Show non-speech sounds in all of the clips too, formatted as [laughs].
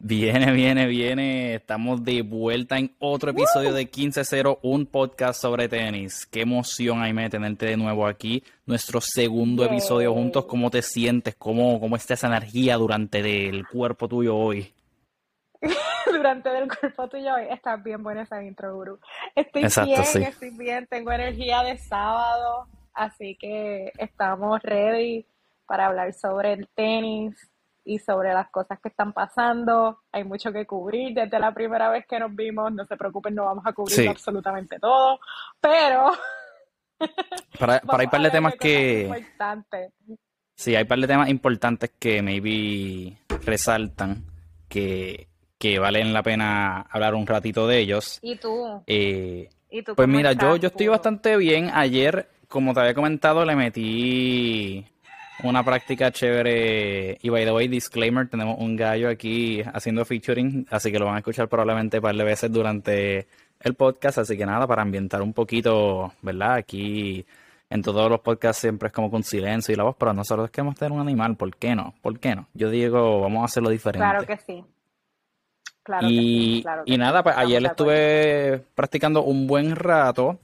Viene, viene, viene. Estamos de vuelta en otro episodio de 15-0, un podcast sobre tenis. Qué emoción, Aime, tenerte de nuevo aquí. Nuestro segundo episodio juntos. ¿Cómo te sientes? ¿Cómo, cómo está esa energía durante el cuerpo tuyo hoy? [laughs] durante el cuerpo tuyo hoy. Está bien buena esa intro, Guru. Estoy bien, estoy bien. Tengo energía de sábado. Así que estamos ready para hablar sobre el tenis y sobre las cosas que están pasando. Hay mucho que cubrir desde la primera vez que nos vimos. No se preocupen, no vamos a cubrir absolutamente todo, pero... [laughs] para, para hay par de temas que... Sí, hay par de temas importantes que maybe resaltan que, que valen la pena hablar un ratito de ellos. ¿Y tú? Eh, pues mira, yo, yo estoy bastante bien. Ayer, como te había comentado, le metí una práctica chévere. Y by the way, disclaimer, tenemos un gallo aquí haciendo featuring, así que lo van a escuchar probablemente un par de veces durante el podcast. Así que nada, para ambientar un poquito, ¿verdad? Aquí en todos los podcasts siempre es como con silencio y la voz, pero nosotros queremos tener un animal, ¿por qué no? ¿Por qué no? Yo digo, vamos a hacerlo diferente. Claro que sí. Claro y, que sí, y nada, pues ayer estuve practicando un buen rato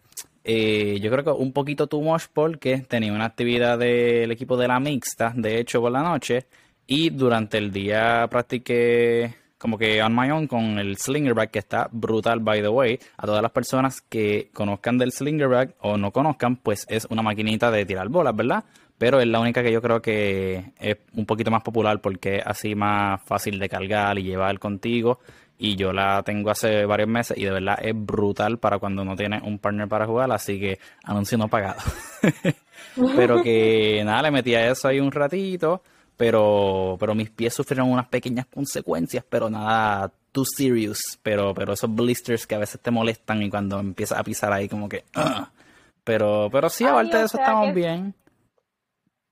eh, yo creo que un poquito too much porque tenía una actividad del equipo de la mixta, de hecho, por la noche, y durante el día practiqué como que on my own con el slingerback que está brutal by the way. A todas las personas que conozcan del slingerback o no conozcan pues es una maquinita de tirar bolas verdad pero es la única que yo creo que es un poquito más popular porque es así más fácil de cargar y llevar contigo y yo la tengo hace varios meses y de verdad es brutal para cuando no tienes un partner para jugar, así que anuncio no pagado. [laughs] pero que nada, le metí a eso ahí un ratito, pero, pero mis pies sufrieron unas pequeñas consecuencias, pero nada too serious, pero, pero esos blisters que a veces te molestan y cuando empiezas a pisar ahí como que... Pero, pero sí, aparte de eso estamos bien.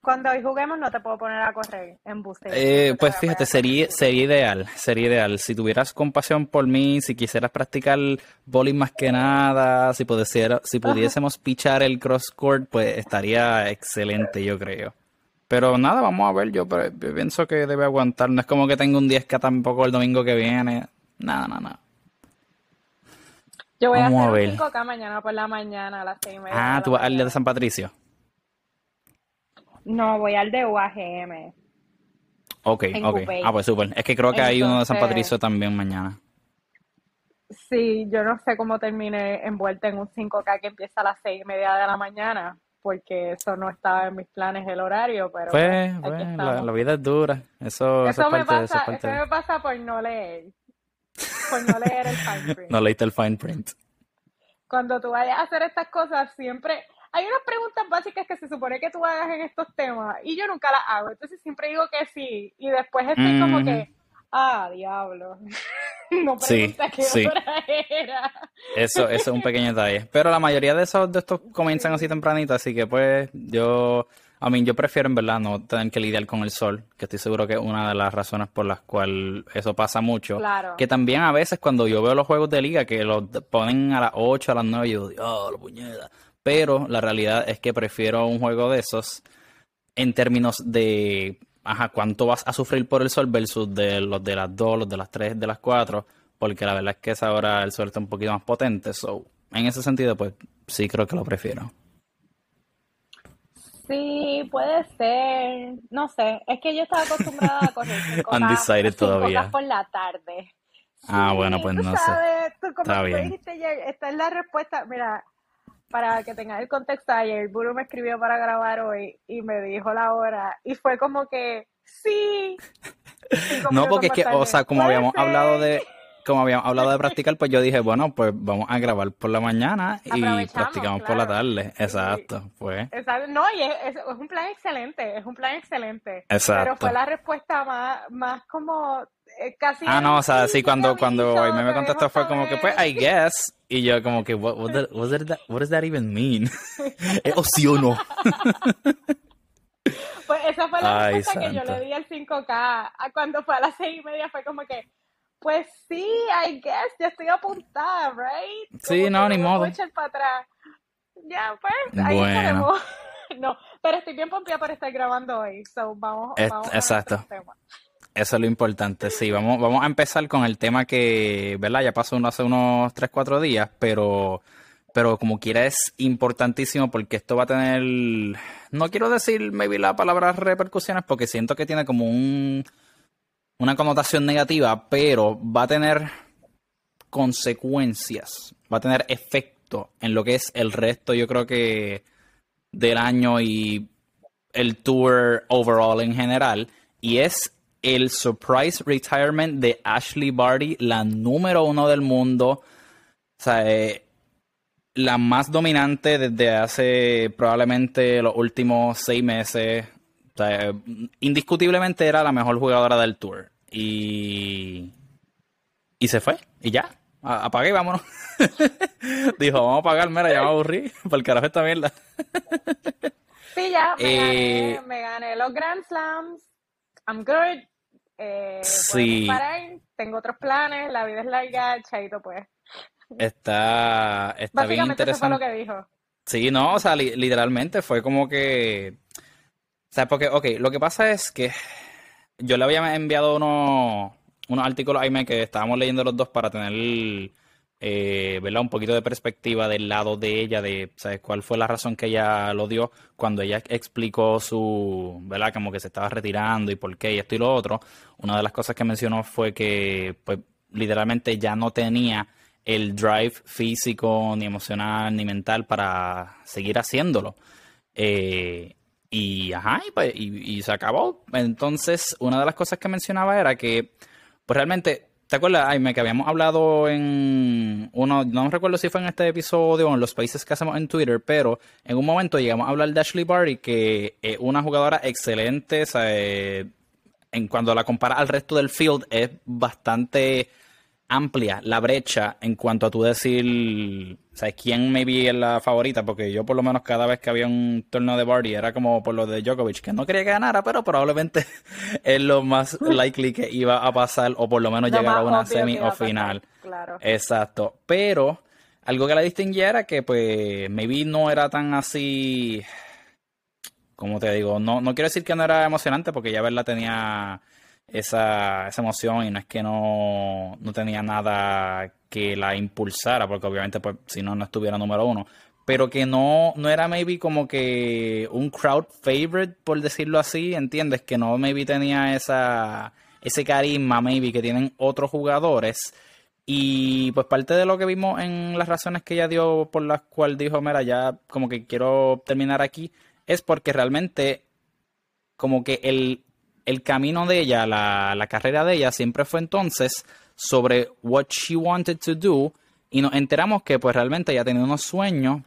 Cuando hoy juguemos no te puedo poner a correr en booster. Eh, pues fíjate, sería, sería ideal, sería ideal. Si tuvieras compasión por mí, si quisieras practicar bowling más que nada, si, pudiera, si pudiésemos pichar el cross court, pues estaría excelente, yo creo. Pero nada, vamos a ver, yo, pienso que debe aguantar. No es como que tengo un 10K tampoco el domingo que viene. Nada, nada, nada. Yo voy a hacer un 5K mañana por la mañana a las 6 y media. Ah, tú vas al día de San Patricio. No, voy al de UAGM. Ok, ok. Ah, pues súper. Es que creo que hay uno de San Patricio también mañana. Sí, yo no sé cómo termine envuelta en un 5K que empieza a las 6 y media de la mañana, porque eso no estaba en mis planes el horario, pero... Pues, pues la, vida es dura. Eso, eso, me pasa, eso me pasa por no leer. Por no leer el fine [laughs] print. no leíste el fine print. Cuando tú vayas a hacer estas cosas, siempre hay unas preguntas básicas que se supone que tú hagas en estos temas y yo nunca las hago. Entonces siempre digo que sí y después estoy como que, ah, diablo. [laughs] no pregunta qué hora era. Eso, eso es un pequeño detalle. Pero la mayoría de esos de estos comienzan así tempranito, así que pues yo, a mí yo prefiero en verdad no tener que lidiar con el sol, que estoy seguro que es una de las razones por las cuales eso pasa mucho. Claro. Que también a veces cuando yo veo los juegos de liga que los ponen a las 8, a las 9, yo digo, oh, la puñeta pero la realidad es que prefiero un juego de esos en términos de ajá, cuánto vas a sufrir por el sol versus de los de las 2, los de las 3, de las 4, porque la verdad es que esa hora el sol está un poquito más potente, so en ese sentido pues sí creo que lo prefiero. Sí, puede ser. No sé, es que yo estaba acostumbrada a correr [laughs] Undecided todavía. por la tarde. ah, bueno, pues no sé. Tú, como Está bien. dijiste esta es la respuesta. Mira, para que tengas el contexto, ayer Buru me escribió para grabar hoy y me dijo la hora y fue como que sí. No, porque es que, o sea, como habíamos hablado de como habíamos hablado de practicar, pues yo dije, bueno, pues vamos a grabar por la mañana y practicamos por la tarde. Exacto, fue. No, y es, un plan excelente, es un plan excelente. Exacto. Pero fue la respuesta más, más como casi... Ah, no, o sea, sí, cuando, cuando me, me contestó fue como que, pues, I guess. Y yo como que, what, what, does that even mean? ¿Es [laughs] o sí o no? [laughs] pues esa fue la respuesta que yo le di al 5K. Cuando fue a las seis y media fue como que, pues sí, I guess, ya estoy apuntada, right? sí, no, ni modo. para atrás. Ya, pues, ahí bueno. [laughs] no, pero estoy bien pompeada por estar grabando hoy, so vamos, vamos Exacto. Eso es lo importante, sí. Vamos, vamos a empezar con el tema que, ¿verdad? Ya pasó hace unos 3, 4 días, pero, pero como quiera es importantísimo porque esto va a tener, no quiero decir maybe la palabra repercusiones porque siento que tiene como un, una connotación negativa, pero va a tener consecuencias, va a tener efecto en lo que es el resto, yo creo que del año y el tour overall en general. Y es el surprise retirement de Ashley Barty, la número uno del mundo. O sea, eh, la más dominante desde hace probablemente los últimos seis meses. O sea, eh, indiscutiblemente era la mejor jugadora del tour. Y. Y se fue. Y ya. Apagué y vámonos. [laughs] Dijo, vamos a pagar, mira, ya me aburrí. Por el carajo esta mierda. sí, ya. Me, [laughs] gané, eh, me gané los Grand Slams. I'm good. Eh, sí. tengo otros planes, la vida es larga, chaito pues. Está, está bien interesante. Eso fue lo que dijo. Sí, no, o sea, literalmente fue como que... O sea, porque, ok, lo que pasa es que yo le había enviado unos, unos artículos a Aime que estábamos leyendo los dos para tener eh, ¿verdad? un poquito de perspectiva del lado de ella, de ¿sabes? cuál fue la razón que ella lo dio cuando ella explicó su, ¿verdad? Como que se estaba retirando y por qué y esto y lo otro. Una de las cosas que mencionó fue que, pues, literalmente ya no tenía el drive físico, ni emocional, ni mental para seguir haciéndolo. Eh, y, ajá, pues, y se acabó. Entonces, una de las cosas que mencionaba era que, pues realmente ¿Te acuerdas, Aime, que habíamos hablado en uno, no recuerdo si fue en este episodio o en los países que hacemos en Twitter, pero en un momento llegamos a hablar de Ashley Barty, que es una jugadora excelente, en cuando la compara al resto del field es bastante amplia la brecha en cuanto a tú decir, ¿sabes quién maybe es la favorita? Porque yo por lo menos cada vez que había un torneo de Barty era como por lo de Djokovic, que no quería que ganara, pero probablemente [laughs] es lo más [laughs] likely que iba a pasar o por lo menos llegar a una semi o final. Claro. Exacto. Pero algo que la distinguía era que pues maybe no era tan así, como te digo, no, no quiero decir que no era emocionante porque ya verla tenía esa, esa emoción y no es que no, no tenía nada que la impulsara, porque obviamente pues si no, no estuviera número uno, pero que no, no era maybe como que un crowd favorite, por decirlo así, ¿entiendes? Que no maybe tenía esa, ese carisma maybe que tienen otros jugadores. Y pues parte de lo que vimos en las razones que ella dio por las cuales dijo, mira, ya como que quiero terminar aquí, es porque realmente como que el el camino de ella, la, la carrera de ella siempre fue entonces sobre what she wanted to do y nos enteramos que pues realmente ella tenía unos sueños,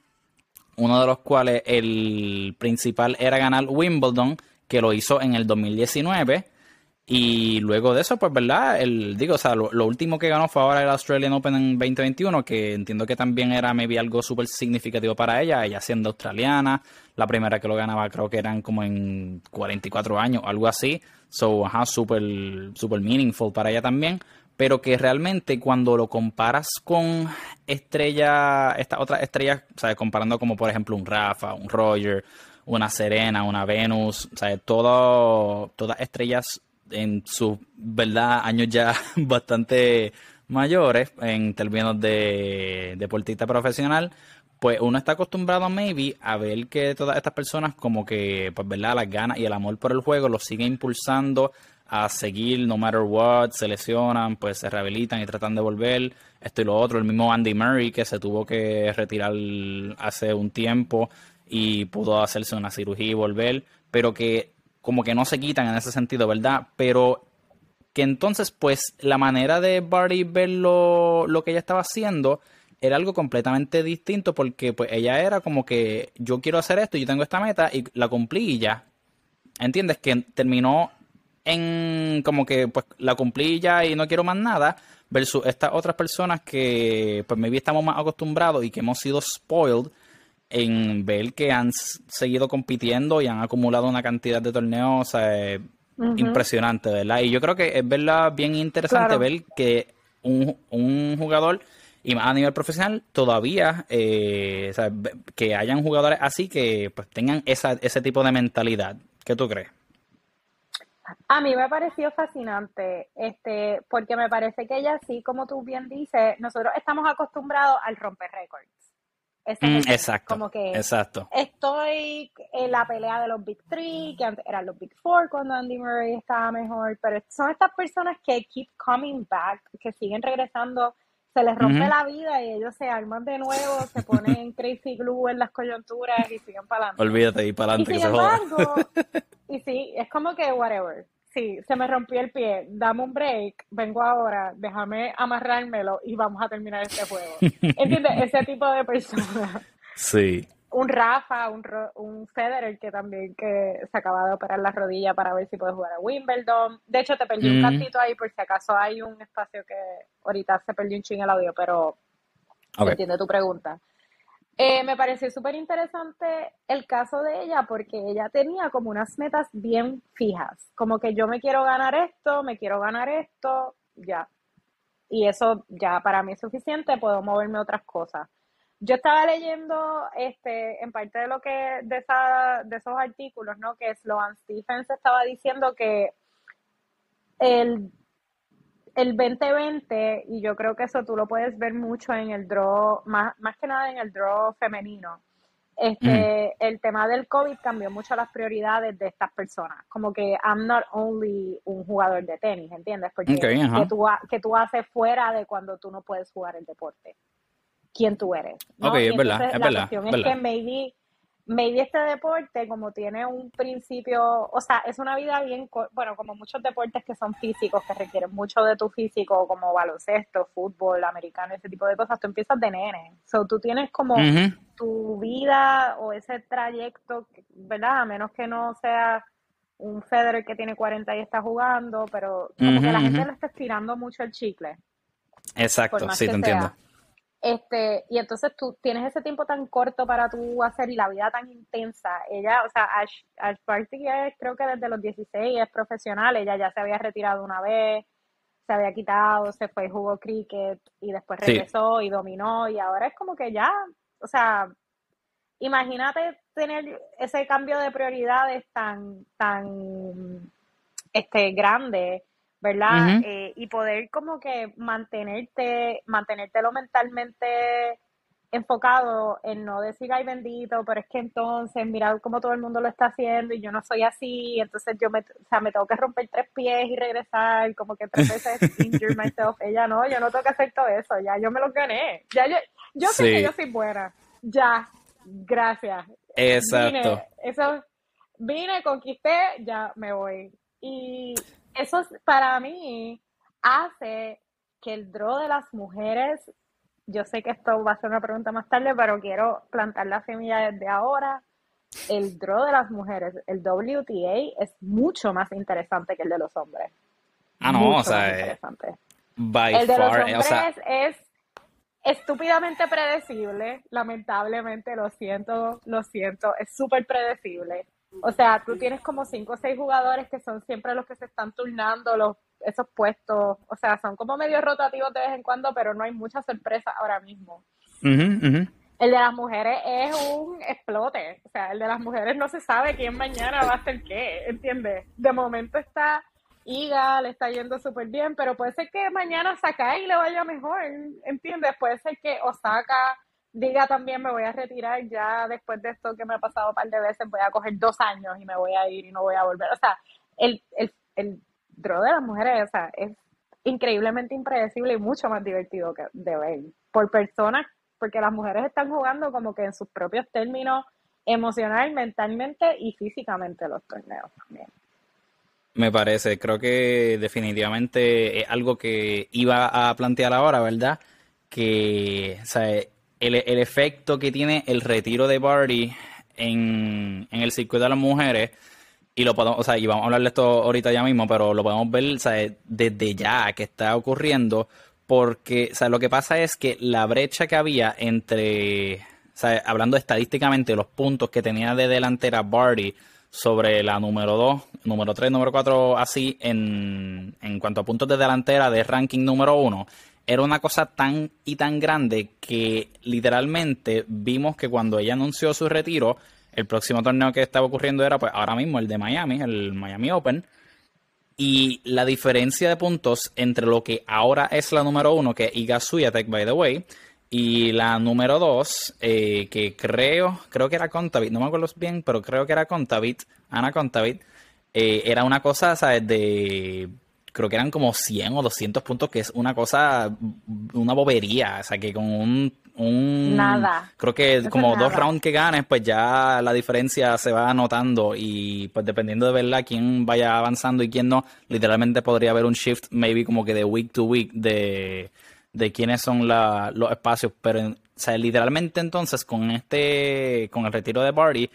uno de los cuales el principal era ganar Wimbledon, que lo hizo en el 2019 y luego de eso, pues, ¿verdad? El, digo, o sea, lo, último que ganó fue ahora el Australian Open en 2021, que entiendo que también era maybe algo súper significativo para ella, ella siendo australiana, la primera que lo ganaba creo que eran como en 44 años, algo así, so, ajá, súper, super meaningful para ella también, pero que realmente cuando lo comparas con estrellas, estas otras estrellas, ¿sabes? Comparando como por ejemplo un Rafa, un Roger, una Serena, una Venus, ¿sabes? Todo, todas estrellas en sus verdad años ya [laughs] bastante mayores en términos de deportista profesional, pues uno está acostumbrado maybe a ver que todas estas personas como que pues verdad las ganas y el amor por el juego los sigue impulsando a seguir no matter what, se lesionan, pues se rehabilitan y tratan de volver, esto y lo otro, el mismo Andy Murray que se tuvo que retirar hace un tiempo y pudo hacerse una cirugía y volver, pero que como que no se quitan en ese sentido, ¿verdad? Pero que entonces, pues, la manera de Barty ver lo, que ella estaba haciendo era algo completamente distinto porque pues ella era como que yo quiero hacer esto, yo tengo esta meta y la cumplí y ya. ¿Entiendes? Que terminó en como que pues la cumplí ya y no quiero más nada versus estas otras personas que pues maybe estamos más acostumbrados y que hemos sido spoiled en ver que han seguido compitiendo y han acumulado una cantidad de torneos impresionante, ¿verdad? Y yo creo que es verdad bien interesante ver que un, jugador, y más a nivel profesional, todavía eh, que hayan jugadores así que pues tengan esa, ese tipo de mentalidad. ¿Qué tú crees? A mí me pareció fascinante, este, porque me parece que ella sí, como tú bien dices, nosotros estamos acostumbrados al romper récords. Mm, exacto. Como que exacto. estoy en la pelea de los Big Three, que antes eran los Big Four cuando Andy Murray estaba mejor, pero son estas personas que keep coming back, que siguen regresando, se les rompe la vida y ellos se arman de nuevo, se ponen [laughs] crazy glue en las coyunturas y siguen para adelante. Olvídate, y para adelante que se joda. [laughs] y sí, es como que whatever sí, se me rompió el pie, dame un break, vengo ahora, déjame amarrármelo y vamos a terminar este juego. [laughs] ¿Entiendes? Ese tipo de persona. Sí. Un Rafa, un, un Federer que también que se acaba de operar la rodilla para ver si puede jugar a Wimbledon. De hecho, te perdí un cantito ahí por si acaso hay un espacio que ahorita se perdió un ching el audio, pero entiendo tu pregunta. Eh, me pareció súper interesante el caso de ella porque ella tenía como unas metas bien fijas, como que yo me quiero ganar esto, me quiero ganar esto, ya. Y eso ya para mí es suficiente, puedo moverme a otras cosas. Yo estaba leyendo este en parte de lo que de, esa, de esos artículos, ¿no? Que Sloan Stephens estaba diciendo que el el 2020, y yo creo que eso tú lo puedes ver mucho en el draw, más, más que nada en el draw femenino. Este, el tema del COVID cambió mucho las prioridades de estas personas. Como que I'm not only un jugador de tenis, ¿entiendes? Porque que, tú, que tú haces fuera de cuando tú no puedes jugar el deporte. ¿Quién tú eres? ¿no? Ok, es verdad, es la cuestión es que maybe maybe este deporte, como tiene un principio, o sea, es una vida bien, bueno, como muchos deportes que son físicos, que requieren mucho de tu físico, como baloncesto, fútbol, americano, ese tipo de cosas, tú empiezas de nene. So, tú tienes como tu vida o ese trayecto, ¿verdad? A menos que no sea un Federer que tiene 40 y está jugando, pero como que la gente le está estirando mucho el chicle. Exacto, sí, te entiendo. Este, y entonces tú tienes ese tiempo tan corto para tú hacer y la vida tan intensa. Ella, o sea, Ash, Ash Barty es, creo que desde los 16 es profesional, ella ya se había retirado una vez, se había quitado, se fue y jugó cricket y después regresó y dominó y ahora es como que ya, o sea, imagínate tener ese cambio de prioridades tan, tan, este, grande ¿verdad? Eh, y poder como que mantenerte, mantenértelo mentalmente enfocado en no decir, ay bendito, pero es que entonces, mira cómo todo el mundo lo está haciendo y yo no soy así, entonces yo me, o sea, me tengo que romper tres pies y regresar, como que tres veces [laughs] injure myself. Ella no, yo no tengo que hacer todo eso, ya yo me lo gané, ya yo, yo sé que yo soy buena, ya, gracias. Exacto. eso, vine, conquisté, ya me voy. Y eso para mí hace que el draw de las mujeres, yo sé que esto va a ser una pregunta más tarde, pero quiero plantar la semilla desde ahora. El draw de las mujeres, el WTA, es mucho más interesante que el de los hombres. Ah, no, o sea, eh, el de los hombres es estúpidamente predecible, lamentablemente, lo siento, lo siento, es súper predecible. O sea, tú tienes como cinco o seis jugadores que son siempre los que se están turnando los, esos puestos. O sea, son como medio rotativos de vez en cuando, pero no hay mucha sorpresa ahora mismo. El de las mujeres es un explote. O sea, el de las mujeres no se sabe quién mañana va a hacer qué, ¿entiendes? De momento está Iga, le está yendo súper bien, pero puede ser que mañana Sakai le vaya mejor, ¿entiendes? Puede ser que Osaka diga también me voy a retirar ya después de esto que me ha pasado un par de veces, voy a coger dos años y me voy a ir y no voy a volver. O sea, el, el, el de las mujeres, o sea, es increíblemente impredecible y mucho más divertido que de ver por personas, porque las mujeres están jugando como que en sus propios términos emocional, mentalmente y físicamente los torneos también. Me parece, creo que definitivamente es algo que iba a plantear ahora, ¿verdad? Que, o sea, el, el, efecto que tiene el retiro de Barty en, el circuito de las mujeres, y lo podemos, o sea, y vamos a hablar de esto ahorita ya mismo, pero lo podemos ver desde ya que está ocurriendo, porque sea, lo que pasa es que la brecha que había entre, sea, hablando estadísticamente, los puntos que tenía de delantera Barty sobre la número 2, número 3, número 4, así, en, en cuanto a puntos de delantera de ranking número 1, era una cosa tan y tan grande que literalmente vimos que cuando ella anunció su retiro, el próximo torneo que estaba ocurriendo era pues ahora mismo el de Miami, el Miami Open. Y la diferencia de puntos entre lo que ahora es la número uno, que es Iga Swiatek, by the way, y la número dos, eh, que creo, creo que era Contavit, no me acuerdo bien, pero creo que era Contavit, Ana Contavit, eh, era una cosa, ¿sabes? De creo que eran como 100 o 200 puntos, que es una cosa, una bobería. O sea, que con un. un nada. Creo que como dos rounds que ganes, pues ya la diferencia se va anotando. Y pues dependiendo de verdad quién vaya avanzando y quién no, literalmente podría haber un shift, maybe como que de week to week, de, de quiénes son los espacios. Pero, o sea, literalmente entonces con este, con el retiro de Barty,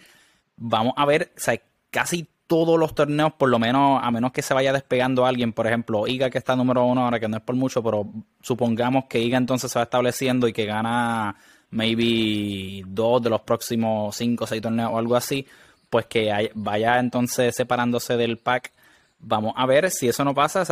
vamos a ver, o sea, casi todos los torneos, por lo menos, a menos que se vaya despegando alguien, por ejemplo, Iga que está número uno ahora, que no es por mucho, pero supongamos que Iga entonces se va estableciendo y que gana maybe dos de los próximos cinco o seis torneos o algo así, pues que vaya entonces separándose del pack. Vamos a ver si eso no pasa,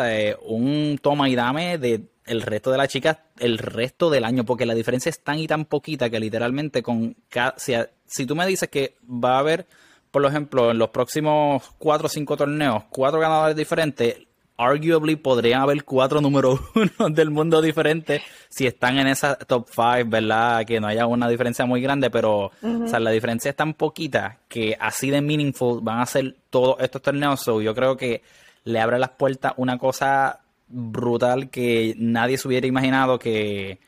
un toma y dame de el resto de las chicas el resto del año, porque la diferencia es tan y tan poquita que literalmente con si, si tú me dices que va a haber por ejemplo, en los próximos cuatro o cinco torneos, cuatro ganadores diferentes, arguably podrían haber cuatro [laughs] números uno del mundo diferentes si están en esa top five, ¿verdad? Que no haya una diferencia muy grande, pero o sea, la diferencia es tan poquita que así de meaningful van a ser todos estos torneos. So, yo creo que le abre las puertas una cosa brutal que nadie se hubiera imaginado que,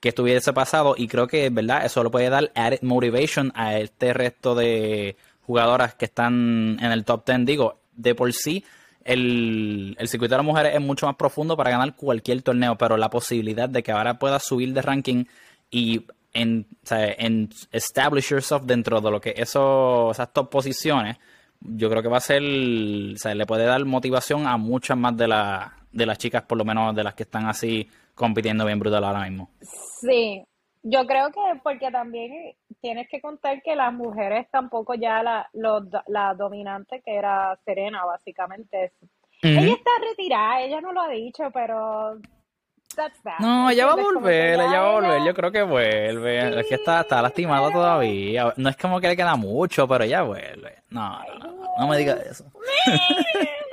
que estuviese pasado y creo que, ¿verdad? Eso le puede dar added motivation a este resto de jugadoras que están en el top 10. Digo, de por sí, el, circuito de las mujeres es mucho más profundo para ganar cualquier torneo, pero la posibilidad de que ahora puedas subir de ranking y en, en establish yourself dentro de lo que eso, esas top posiciones, yo creo que va a ser, o sea, le puede dar motivación a muchas más de, la, de las chicas, por lo menos de las que están así compitiendo bien brutal ahora mismo. Sí, yo creo que porque también tienes que contar que las mujeres tampoco ya la, la dominante que era Serena, básicamente. Ella está retirada, ella no lo ha dicho, pero... No, ella va a volver, ella va a volver, yo creo que vuelve. Es que está, está lastimada todavía. No es como que le queda mucho, pero ella vuelve. No, no, no me digas eso. [laughs]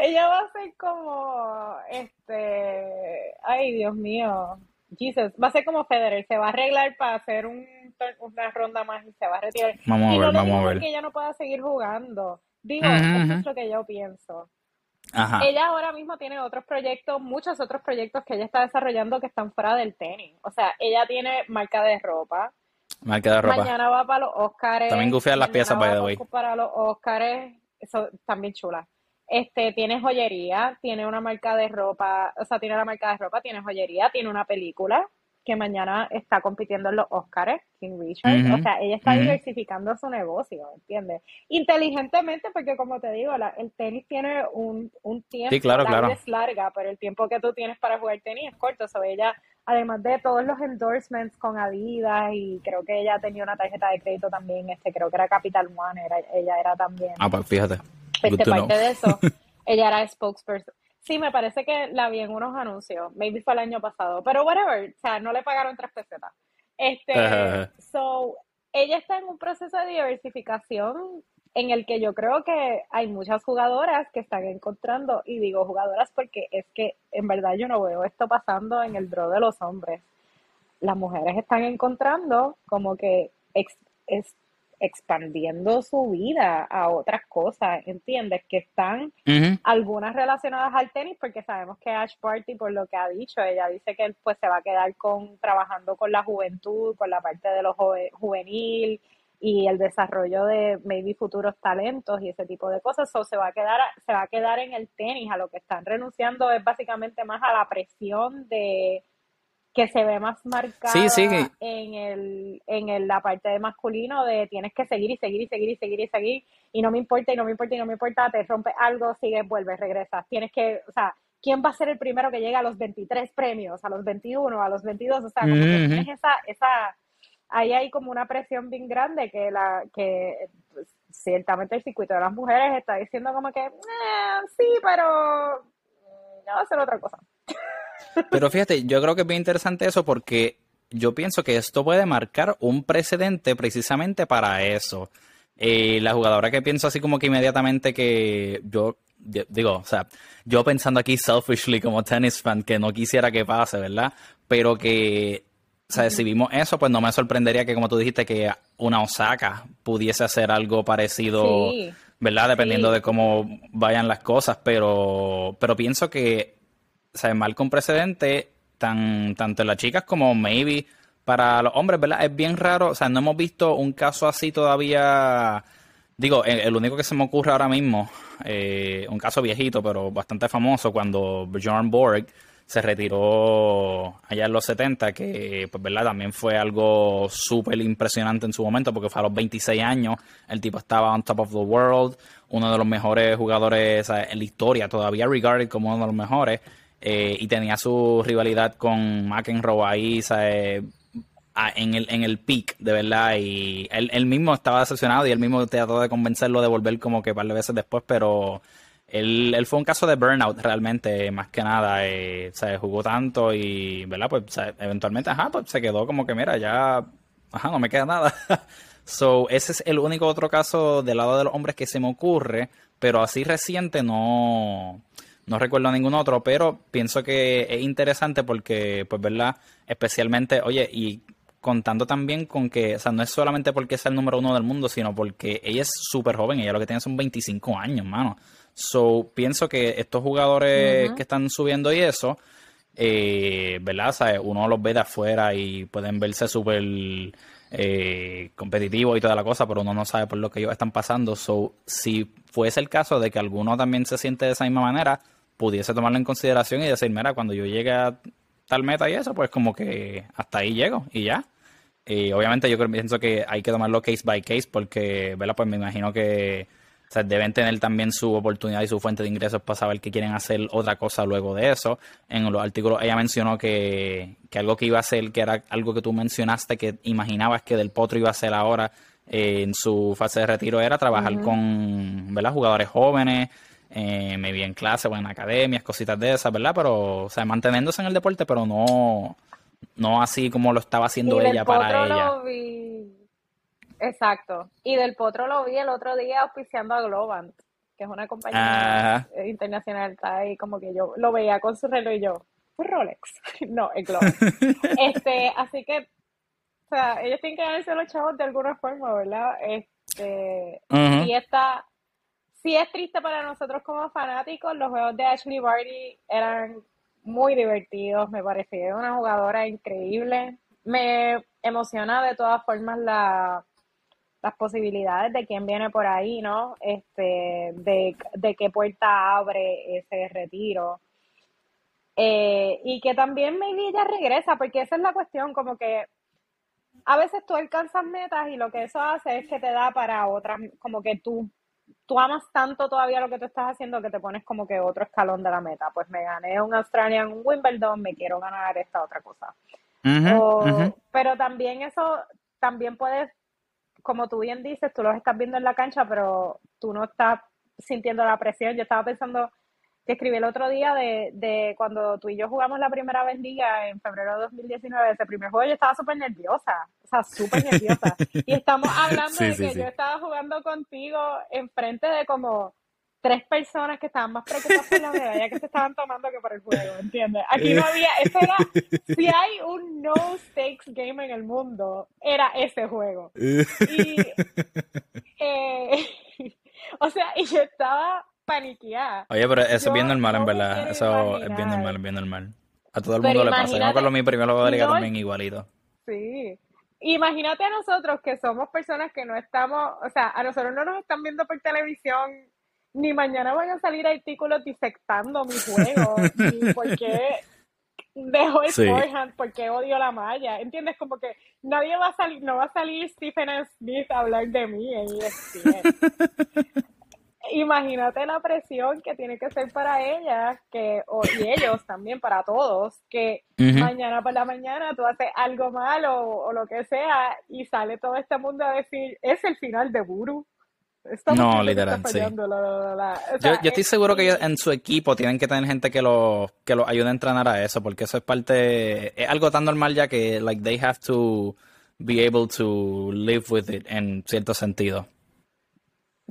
ella va a ser como, este, ay Dios mío, Jesus, va a ser como Federer, se va a arreglar para hacer un, una ronda más y se va a retirar. Vamos a ver, vamos a ver. que ella no pueda seguir jugando. Digo, eso es lo que yo pienso. Ella ahora mismo tiene otros proyectos, muchos otros proyectos que ella está desarrollando que están fuera del tenis. O sea, ella tiene marca de ropa. Marca de ropa. Mañana va para los Oscars. También gufear las piezas, by the way. Para los Oscars, eso también chula. Este, tiene joyería, tiene una marca de ropa, o sea, tiene una marca de ropa, tiene joyería, tiene una película que mañana está compitiendo en los Oscars, King Richard. o sea, ella está diversificando su negocio, ¿entiendes? Inteligentemente, porque como te digo, el tenis tiene un, un tiempo, sí, claro, claro. es larga, pero el tiempo que tú tienes para jugar tenis es corto. O sea, ella, además de todos los endorsements con Adidas, y creo que ella tenía una tarjeta de crédito también, este creo que era Capital One, era, ella era también. Ah, pues fíjate. Este, parte de eso, [laughs] ella era spokesperson. Sí, me parece que la vi en unos anuncios, maybe fue el año pasado, pero whatever, o sea, no le pagaron tres pesetas. Este, so, ella está en un proceso de diversificación en el que yo creo que hay muchas jugadoras que están encontrando, y digo jugadoras porque es que en verdad yo no veo esto pasando en el draw de los hombres. Las mujeres están encontrando como que es, expandiendo su vida a otras cosas, ¿entiendes? Que están algunas relacionadas al tenis, porque sabemos que Ash Party, por lo que ha dicho, ella dice que él pues se va a quedar con trabajando con la juventud, con la parte de los juvenil y el desarrollo de maybe futuros talentos y ese tipo de cosas, o se va a quedar se va a quedar en el tenis, a lo que están renunciando es básicamente más a la presión de que se ve más marcada en el en la parte de masculino de tienes que seguir y seguir y seguir y seguir y seguir y no me importa y no me importa y no me importa, te rompe algo, sigues, vuelves, regresas. Tienes que, o sea, ¿quién va a ser el primero que llega a los 23 premios, a los 21, a los 22? O sea, como que tienes esa, esa, ahí hay como una presión bien grande que la, que pues, ciertamente el circuito de las mujeres está diciendo como que, eh, sí, pero no mm, va a hacer otra cosa. [laughs] Pero fíjate, yo creo que es bien interesante eso porque yo pienso que esto puede marcar un precedente precisamente para eso. Eh, la jugadora que pienso así como que inmediatamente que yo digo, o sea, yo pensando aquí selfishly como tennis fan, que no quisiera que pase, ¿verdad? Pero que, o sea, si vimos eso, pues no me sorprendería que, como tú dijiste, que una Osaka pudiese hacer algo parecido, ¿verdad? Dependiendo de cómo vayan las cosas, pero, pero pienso que, o sea, mal con precedente, tan, tanto en las chicas como maybe para los hombres, ¿verdad? Es bien raro, o sea, no hemos visto un caso así todavía. Digo, el, único que se me ocurre ahora mismo, eh, un caso viejito, pero bastante famoso, cuando Bjorn Borg se retiró allá en los 70, que pues verdad también fue algo súper impresionante en su momento, porque fue a los 26 años, el tipo estaba on top of the world, uno de los mejores jugadores en la historia, todavía regarded como uno de los mejores, eh, y tenía su rivalidad con McEnroe ahí, ¿sabes? en el, en el peak, de verdad. Y él, mismo estaba decepcionado y él mismo trató de convencerlo de volver como que un par de veces después, pero él, él fue un caso de burnout realmente, más que nada. Eh, se jugó tanto y, ¿verdad? Pues eventualmente, ajá, pues se quedó como que, mira, ya, ajá, no me queda nada. [laughs] so, ese es el único otro caso del lado de los hombres que se me ocurre, pero así reciente no no recuerdo ningún otro, pero pienso que es interesante porque, pues, ¿verdad? Especialmente, oye, y contando también con que, o sea, no es solamente porque es el número uno del mundo, sino porque ella es súper joven, ella lo que tiene son 25 años, mano. So, pienso que estos jugadores que están subiendo y eso, eh, ¿verdad? O sea, uno los ve de afuera y pueden verse súper eh, competitivos y toda la cosa, pero uno no sabe por lo que ellos están pasando. So, si fuese el caso de que alguno también se siente de esa misma manera, pudiese tomarlo en consideración y decir, mira, cuando yo llegue a tal meta y eso, pues como que hasta ahí llego y ya. Y obviamente yo pienso que hay que tomarlo case by case porque, ¿verdad? Pues me imagino que deben tener también su oportunidad y su fuente de ingresos para saber que quieren hacer otra cosa luego de eso. En los artículos ella mencionó que, algo que iba a hacer, que era algo que tú mencionaste, que imaginabas que Del Potro iba a hacer ahora eh, en su fase de retiro, era trabajar con, ¿verdad? Jugadores jóvenes, eh, me vi en clase o en academias, cositas de esas, ¿verdad? Pero, o sea, manteniéndose en el deporte, pero no no así como lo estaba haciendo ella para ella. Lo vi... Exacto. Y del Potro lo vi el otro día auspiciando a Globant, que es una compañía internacional. Está ahí como que yo lo veía con su reloj y yo, Rolex. [laughs] no, el Globant. [laughs] este, así que, o sea, ellos tienen que darse los chavos de alguna forma, ¿verdad? Este, Y esta, sí es triste para nosotros como fanáticos, los juegos de Ashley Barty eran muy divertidos, me pareció una jugadora increíble. Me emociona de todas formas la, las posibilidades de quién viene por ahí, ¿no? Este, de, de qué puerta abre ese retiro. Eh, y que también maybe ella regresa, porque esa es la cuestión, como que a veces tú alcanzas metas y lo que eso hace es que te da para otras, como que tú tú amas tanto todavía lo que tú estás haciendo que te pones como que otro escalón de la meta. Pues me gané un Australian Wimbledon, me quiero ganar esta otra cosa. Pero también eso, también puedes, como tú bien dices, tú los estás viendo en la cancha, pero tú no estás sintiendo la presión. Yo estaba pensando te escribí el otro día de, de cuando tú y yo jugamos la primera vez liga en febrero de 2019, ese primer juego yo estaba súper nerviosa, o sea, súper nerviosa. y estamos [laughs] hablando de que yo estaba jugando contigo enfrente de como tres personas que estaban más preocupadas por la medalla que se estaban tomando que por el juego, ¿entiendes? Aquí no había, eso era, [laughs] si hay un no stakes game en el mundo, era ese juego. [laughs] Y, eh, o sea, y yo estaba paniquear. Oye, pero eso es bien normal, en verdad. Eso es bien normal, bien normal. A todo el mundo le pasa. Yo con mi primero de liga también igualito. Sí. Imagínate a nosotros que somos personas que no estamos, o sea, a nosotros no nos están viendo por televisión, ni mañana van a salir artículos disectando mi juego, [laughs] ni por qué dejo el forehand, porque odio la malla. ¿Entiendes? Como que nadie va a salir, no va a salir Stephen Smith a hablar de mí en ESPN. [laughs] imagínate la presión que tiene que ser para ella que, y ellos también, para todos, que mañana por la mañana tú haces algo malo o, lo que sea y sale todo este mundo a decir, es el final de Buru. no, literal, sí. yo, estoy seguro que en su equipo tienen que tener gente que los que lo ayude a entrenar a eso, porque eso es parte, es algo tan normal ya que, like, they have to be able to live with it en cierto sentido.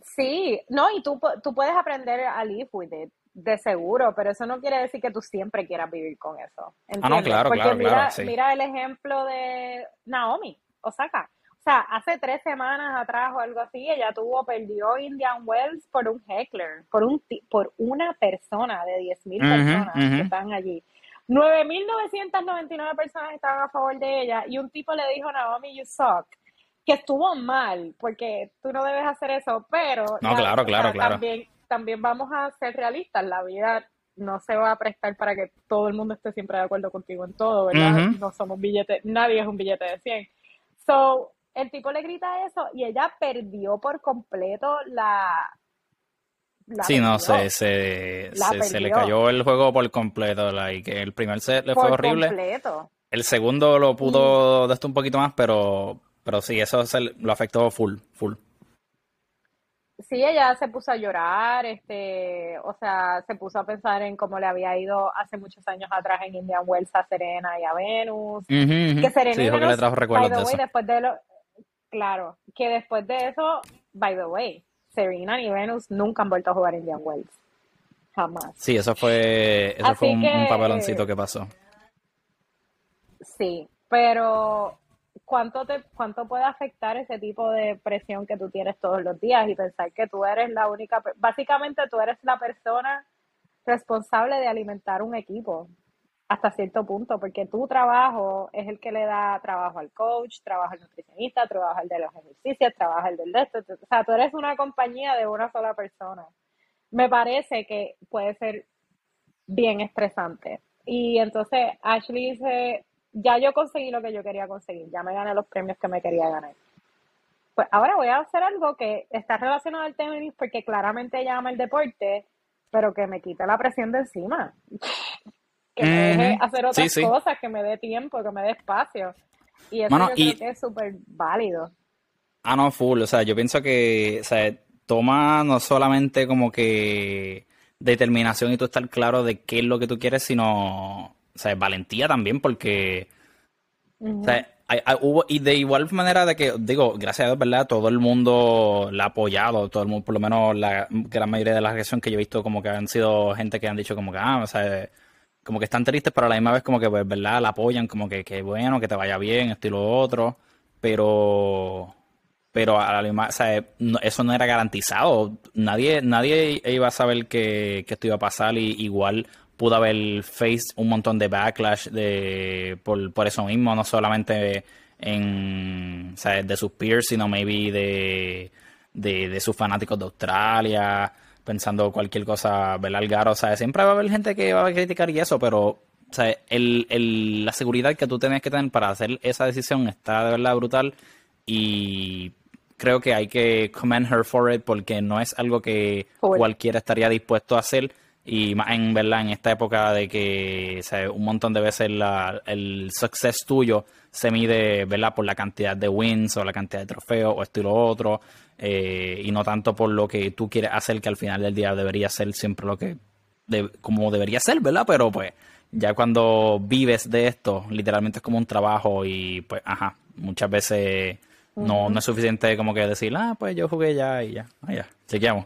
Sí, no, y tú, tú puedes aprender a live with it, de seguro, pero eso no quiere decir que tú siempre quieras vivir con eso. Ah, no, claro, Porque mira, mira el ejemplo de Naomi Osaka. O sea, hace tres semanas atrás o algo así, ella tuvo, perdió Indian Wells por un heckler, por un por una persona de 10.000 personas que están allí. 9.999 personas estaban a favor de ella y un tipo le dijo, Naomi, you suck que estuvo mal, porque tú no debes hacer eso, pero no, claro, claro, claro. También, también vamos a ser realistas, la vida no se va a prestar para que todo el mundo esté siempre de acuerdo contigo en todo, ¿verdad? No somos billetes, nadie es un billete de 100. So, el tipo le grita eso y ella perdió por completo la... sí, no sé, se, se, le cayó el juego por completo, que el primer set le fue horrible. Completo. El segundo lo pudo de esto un poquito más, pero pero sí, eso se lo afectó full, full. Sí, ella se puso a llorar, este, o sea, se puso a pensar en cómo le había ido hace muchos años atrás en Indian Wells a Serena y a Venus. Que Serena sí, que le trajo recuerdos by the way, después de lo, claro, que después de eso, by the way, Serena y Venus nunca han vuelto a jugar Indian Wells. Jamás. Sí, eso fue, eso fue un, un papeloncito que pasó. Sí, pero cuánto te cuánto puede afectar ese tipo de presión que tú tienes todos los días y pensar que tú eres la única básicamente tú eres la persona responsable de alimentar un equipo hasta cierto punto porque tu trabajo es el que le da trabajo al coach, trabajo al nutricionista, trabajo al de los ejercicios, trabajo al del de esto, o sea, tú eres una compañía de una sola persona. Me parece que puede ser bien estresante. Y entonces Ashley dice, ya yo conseguí lo que yo quería conseguir, ya me gané los premios que me quería ganar. Pues ahora voy a hacer algo que está relacionado al tenis porque claramente llama el deporte, pero que me quite la presión de encima. [laughs] que me deje hacer otras cosas, que me dé tiempo, que me dé espacio. Y eso yo creo que es súper válido. Ah, no, full. O sea, yo pienso que, o sea, toma no solamente como que determinación y tú estar claro de qué es lo que tú quieres, sino o sea, valentía también, porque. o sea, hubo, y de igual manera de que, digo, gracias a Dios, ¿verdad? Todo el mundo la ha apoyado, todo el mundo, por lo menos la gran mayoría de las reacciones que yo he visto, como que han sido gente que han dicho, como que, ah, o sea, como que están tristes, pero a la misma vez, como que, pues, ¿verdad? La apoyan, como que, que bueno, que te vaya bien, esto y lo otro, pero. Pero a la misma, o sea, eso no era garantizado. Nadie, nadie iba a saber que, que esto iba a pasar y igual pudo haber faced un montón de backlash de, por, por eso mismo, no solamente en, de sus peers, sino maybe de, de, sus fanáticos de Australia, pensando cualquier cosa, ¿verdad? O sea, siempre va a haber gente que va a criticar y eso, pero o sea, el, el, la seguridad que tú tienes que tener para hacer esa decisión está de verdad brutal y creo que hay que commend her for it porque no es algo que cualquiera estaría dispuesto a hacer y más en verdad en esta época de que un montón de veces el success tuyo se mide verdad por la cantidad de wins o la cantidad de trofeos o esto y lo otro eh, y no tanto por lo que tú quieres hacer que al final del día debería ser siempre lo que como debería ser verdad pero pues ya cuando vives de esto literalmente es como un trabajo y pues ajá muchas veces no, no es suficiente como que decir ah pues yo jugué ya y ya ah, ya chequeamos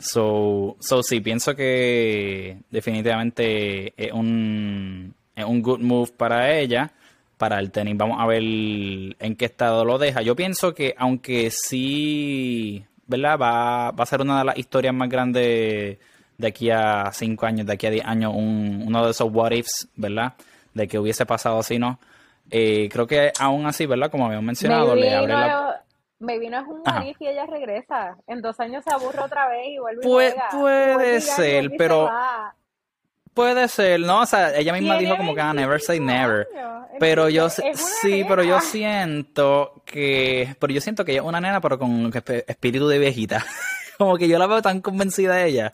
So, so sí, pienso que definitivamente es un, es un good move para ella, para el tenis. Vamos a ver en qué estado lo deja. Yo pienso que aunque sí, ¿verdad? Va, va a ser una de las historias más grandes de aquí a cinco años, de aquí a diez años, un, uno de esos what ifs, ¿verdad? De que hubiese pasado si no. Eh, creo que aún así, ¿verdad? Como habíamos mencionado, le abre la Maybe no es un manif y ella regresa. En dos años se aburre otra vez y vuelve y Puede ser, pero... Puede ser, ¿no? O sea, ella misma dijo como que ah, never say never. Pero yo sí, pero yo siento que, pero yo siento que ella es una nena pero con espíritu de viejita. [laughs] como que yo la veo tan convencida de ella.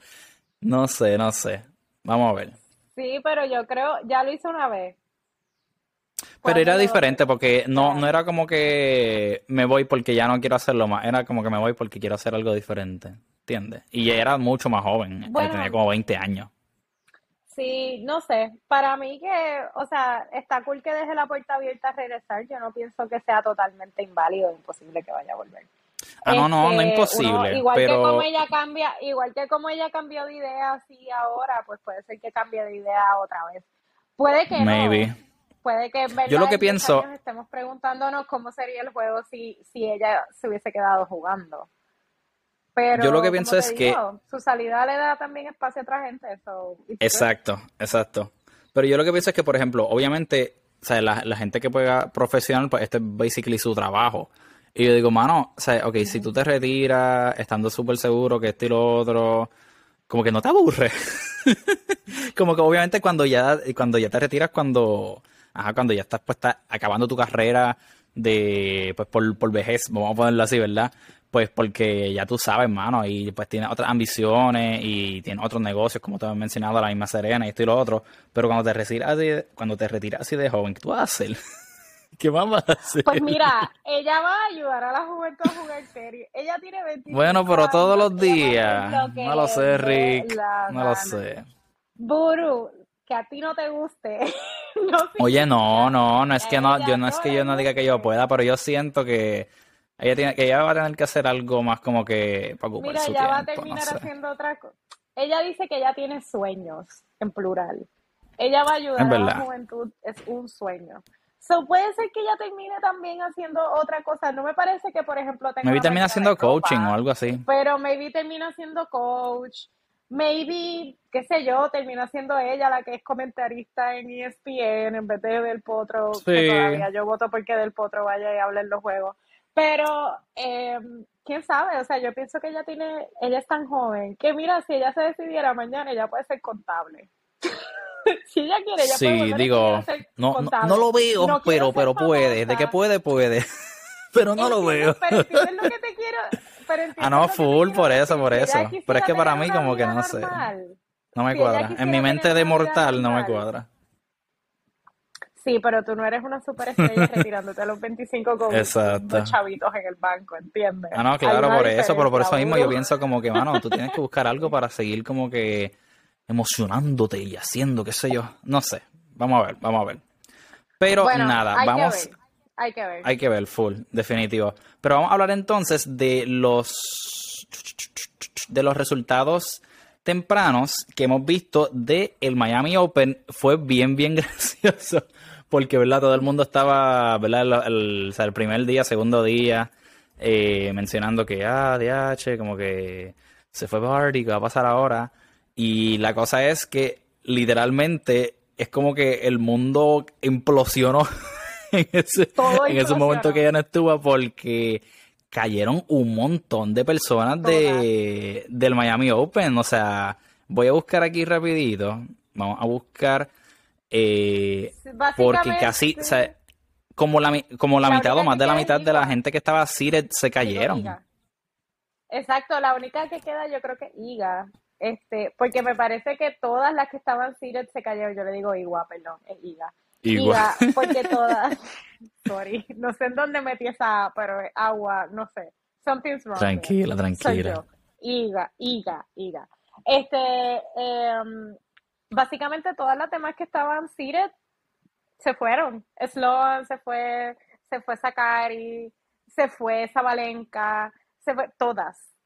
No sé, no sé. Vamos a ver. Sí, pero yo creo, ya lo hizo una vez. Pero era diferente porque no, no era como que me voy porque ya no quiero hacerlo más, era como que me voy porque quiero hacer algo diferente, ¿entiendes? Y era mucho más joven, eh, tenía como 20 años. Sí, no sé, para mí que, o sea, está cool que deje la puerta abierta a regresar, yo no pienso que sea totalmente inválido, imposible que vaya a volver. Ah, no, no, no es este, imposible. igual que como ella cambia, igual que como ella cambió de idea así ahora, pues puede ser que cambie de idea otra vez. Puede que Maybe. Puede que en Yo lo que pienso estemos preguntándonos cómo sería el juego si, si ella se hubiese quedado jugando. Pero yo lo que pienso es que su salida le da también espacio a otra gente. exacto, exacto. Pero yo lo que pienso es que, por ejemplo, obviamente, o sea, la, la gente que juega profesional, pues este es basically su trabajo. Y yo digo, mano, o sea, ok, si tú te retiras estando súper seguro que esto y lo otro, como que no te aburre. [laughs] como que obviamente cuando ya, cuando ya te retiras, cuando, ajá, cuando ya estás pues, acabando tu carrera de, pues por, por vejez, vamos a ponerlo así, ¿verdad? Pues porque ya tú sabes, mano, y pues tienes otras ambiciones y tienes otros negocios, como te he mencionado, la misma Serena y esto y lo otro. Pero cuando te retiras así, cuando te retiras así de joven, ¿qué tú vas a hacer? [laughs] ¿Qué vamos a hacer? Pues mira, ella va a ayudar a la juventud a jugar serie. Ella tiene 25 Bueno, pero todos los días. No lo sé, Rick. No lo sé. Buru, que a ti no te guste. [laughs] Oye, no, no, no es que no, yo no es que yo no diga que yo pueda, pero yo siento que ella tiene, que ella va a tener que hacer algo más como que para ocupar Mira, ella va a terminar haciendo otra cosa. Ella dice que ella tiene sueños, en plural. Ella va a ayudar a la juventud, es un sueño. So, puede ser que ella termine también haciendo otra cosa. No me parece que, por ejemplo, tenga. Maybe termina haciendo coaching o algo así. Pero maybe termina siendo coach. Maybe, qué sé yo, termina siendo ella la que es comentarista en ESPN en vez de Del Potro. Sí. Que todavía yo voto porque Del Potro vaya y hable en los juegos. Pero, eh, quién sabe, o sea, yo pienso que ella tiene, ella es tan joven que mira, si ella se decidiera mañana, ella puede ser contable. [laughs] si ella quiere, ella sí, digo, no, no, lo veo, pero, pero puede. De que puede, puede. [laughs] pero no lo veo. Pero entiendes [laughs] lo que te quiero. Pero ah, no, full, por eso, por eso. Pero es que para mí, como que no sé. No me cuadra. En mi mente de mortal no me cuadra. Sí, pero tú no eres una superestrella retirándote a los 25 con Exacto. chavitos en el banco, ¿entiendes? Ah, no, claro, por eso, pero por eso mismo yo pienso como que, mano, tú tienes que buscar algo para seguir como que emocionándote y haciendo, qué sé yo. No sé. Vamos a ver, vamos a ver. Pero nada, vamos. Hay que ver. Hay que ver, full, definitivo. Pero vamos a hablar entonces de los de los resultados tempranos que hemos visto de el Miami Open. Fue bien, bien [laughs] gracioso. Porque, ¿verdad? Todo el mundo estaba, ¿verdad? El, el primer día, segundo día, eh, mencionando que, ah, DH, como que se fue Barty, ¿qué va a pasar ahora? Y la cosa es que literalmente es como que el mundo implosionó [laughs] en ese, en ese momento que ella no estuvo porque cayeron un montón de personas de, del Miami Open. O sea, voy a buscar aquí rapidito. Vamos a buscar eh, porque casi, o sea, como la, como la, mitad o más de la mitad de la gente que estaba así se cayeron. Exacto, la única que queda yo creo que Iga. Este, porque me parece que todas las que estaban seated se cayeron. Yo le digo Igua, perdón, es Iga. Iga, [laughs] porque todas, sorry, no sé en dónde metí esa, pero agua, no sé. Something's wrong. Tranquila, tranquila. Iga, Iga, Iga. Este, em, básicamente todas las demás que estaban seated se fueron. Sloan se fue, se fue Sakari, se fue Zabalenka, se fue, todas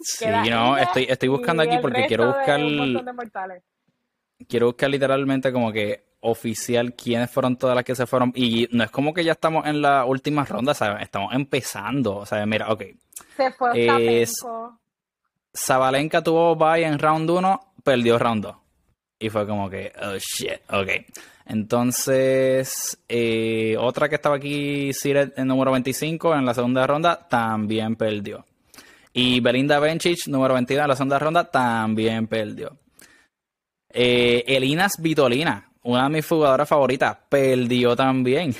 Sí, no, estoy, estoy buscando aquí porque quiero buscar. Quiero buscar literalmente como que oficial quiénes fueron todas las que se fueron. Y no es como que ya estamos en la última ronda, ¿sabes? Estamos empezando. O sea, mira, ok. Se fue es, Zabalenka tuvo bye en round 1, perdió round 2. Y fue como que, oh shit, ok. Entonces, eh, otra que estaba aquí, Siret, en número 25, en la segunda ronda, también perdió. Y Belinda Bencic, número 22 en la segunda ronda, también perdió. Eh, Elinas Vitolina, una de mis jugadoras favoritas, perdió también.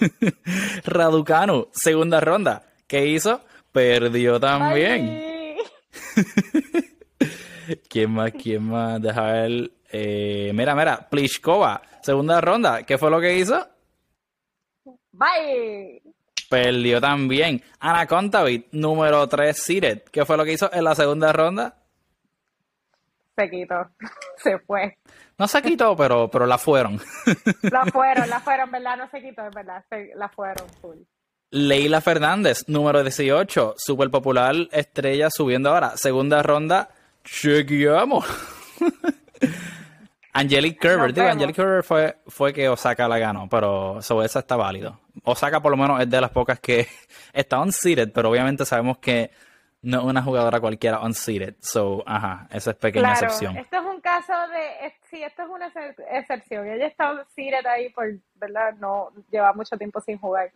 [laughs] Raducanu, segunda ronda. ¿Qué hizo? Perdió también. [laughs] ¿Quién más? ¿Quién más? Deja ver. Eh, mira, mira, Pliskova, segunda ronda. ¿Qué fue lo que hizo? Bye perdió también. Ana Contavit, número 3 seeded. ¿Qué fue lo que hizo en la segunda ronda? Se quitó, [laughs] se fue. No se quitó, pero, pero la fueron. [laughs] La fueron, la fueron, ¿verdad? No se quitó, es verdad, la fueron full. Leila Fernández, número 18, súper popular, estrella subiendo ahora. Segunda ronda, chequeamos. [laughs] Angelique Kerber, digo, Angelique Kerber fue, fue que Osaka la ganó, pero sobre esa está válido. Osaka por lo menos es de las pocas que [laughs] está unseated, pero obviamente sabemos que no una jugadora cualquiera unseated. So, ajá, esa es pequeña excepción. Esto es un caso de, sí, esto es una excepción. Ella está unseated ahí por, ¿verdad? No lleva mucho tiempo sin jugar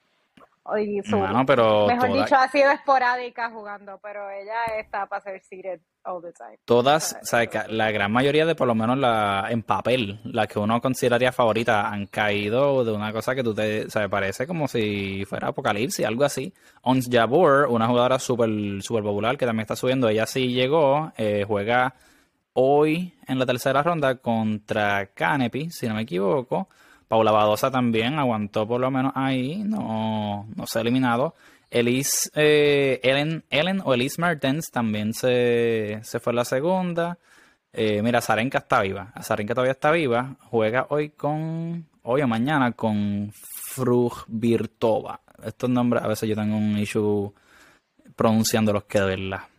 pero mejor dicho, ha sido esporádica jugando, pero ella está para ser seated all the time. Todas, o sea, la gran mayoría de por lo menos la en papel, las que uno consideraría favorita, han caído de una cosa que tú te, o sea, parece como si fuera Apocalipsis, algo así. Ons Jabur, una jugadora súper super popular que también está subiendo, ella sí llegó, eh, juega hoy en la tercera ronda contra Canepi, si no me equivoco. Paula Badosa también aguantó por lo menos ahí, no, no se ha eliminado. Elise, eh, Ellen, Ellen o Elise Martens también se, fue la segunda. Eh, mira, Zarenka está viva. Zarenka todavía está viva. Juega hoy con. Hoy o mañana con Frug Virtova. Estos nombres, a veces yo tengo un issue pronunciando los que de verdad.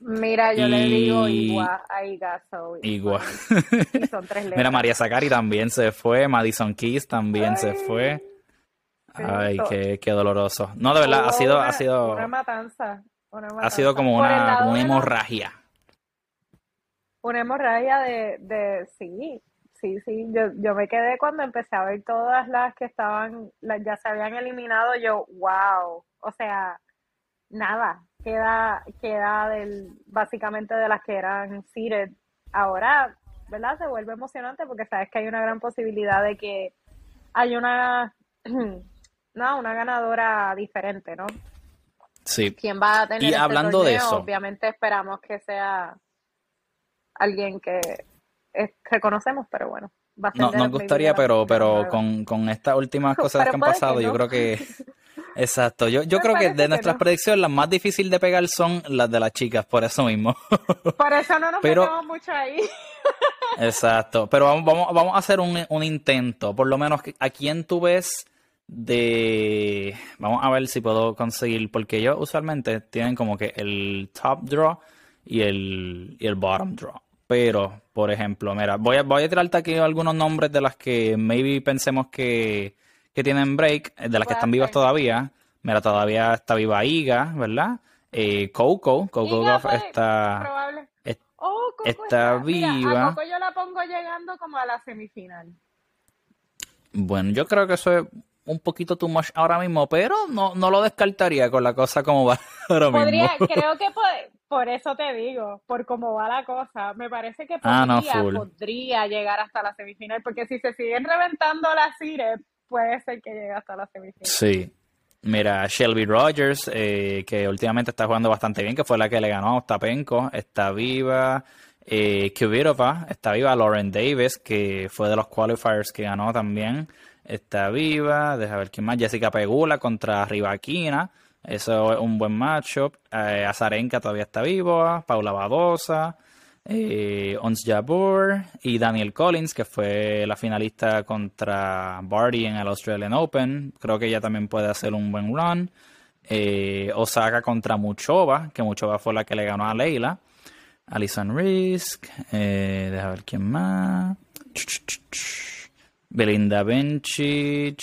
Mira, yo le digo Igua a Igazo. Igua. son tres [laughs] Mira, María Zakari también se fue. Madison Keys también se fue. Ay, qué, qué, doloroso. No, de verdad, ha sido, una, ha sido. Una matanza, Ha sido como una, una hemorragia. Una hemorragia de, de sí, sí, sí. Yo, yo me quedé cuando empecé a ver todas las que estaban, las ya se habían eliminado. Yo, wow. O sea, nada, queda, queda del, básicamente de las que eran seated. Ahora, ¿verdad? Se vuelve emocionante porque sabes que hay una gran posibilidad de que hay una, [clears throat] no, una ganadora diferente, ¿no? Sí. ¿Quién va a tener y este hablando de eso, obviamente esperamos que sea alguien que reconocemos, pero bueno. no, nos gustaría, pero, pero con, con estas últimas [laughs] cosas que han pasado, yo creo que [laughs] Exacto, yo, yo creo que de nuestras predicciones las más difíciles de pegar son las de las chicas, por eso mismo. [laughs] Por eso no nos metemos mucho ahí. [laughs] Exacto, pero vamos, vamos, vamos a hacer un, un, intento, por lo menos a quién tú ves de... Vamos a ver si puedo conseguir, porque ellos usualmente tienen como que el top draw y el, y el bottom draw. Pero, por ejemplo, mira, voy a, voy a tirarte aquí algunos nombres de las que maybe pensemos que que tienen break, eh, de las que están vivas todavía. Mira, todavía está viva Iga, ¿verdad? Eh, Coco, Coco está, oh, está, viva. Coco yo la pongo llegando como a la semifinal. Bueno, yo creo que eso es un poquito too much ahora mismo, pero no, no lo descartaría con la cosa como va [laughs] ahora Podría, Creo que por, eso te digo, por cómo va la cosa, me parece que ah, podría, podría llegar hasta la semifinal, porque si se siguen reventando las CIREP, puede ser que llegue hasta la semifinal. Sí. Mira, Shelby Rogers, eh, que últimamente está jugando bastante bien, que fue la que le ganó a Ostapenko, está viva. Eh, Kubirova, está viva. Lauren Davis, que fue de los qualifiers que ganó también, está viva. Deja ver quién más. Jessica Pegula contra Rivaquina. Eso es un buen matchup. Eh, Azarenka todavía está viva. Paula Badosa eh, Ons Jabur y Daniel Collins, que fue la finalista contra Barty en el Australian Open. Creo que ella también puede hacer un buen run. Eh, Osaka contra Muchova, que Muchova fue la que le ganó a Leila. Alison Risk, eh, deja ver quién más. Belinda Bencic.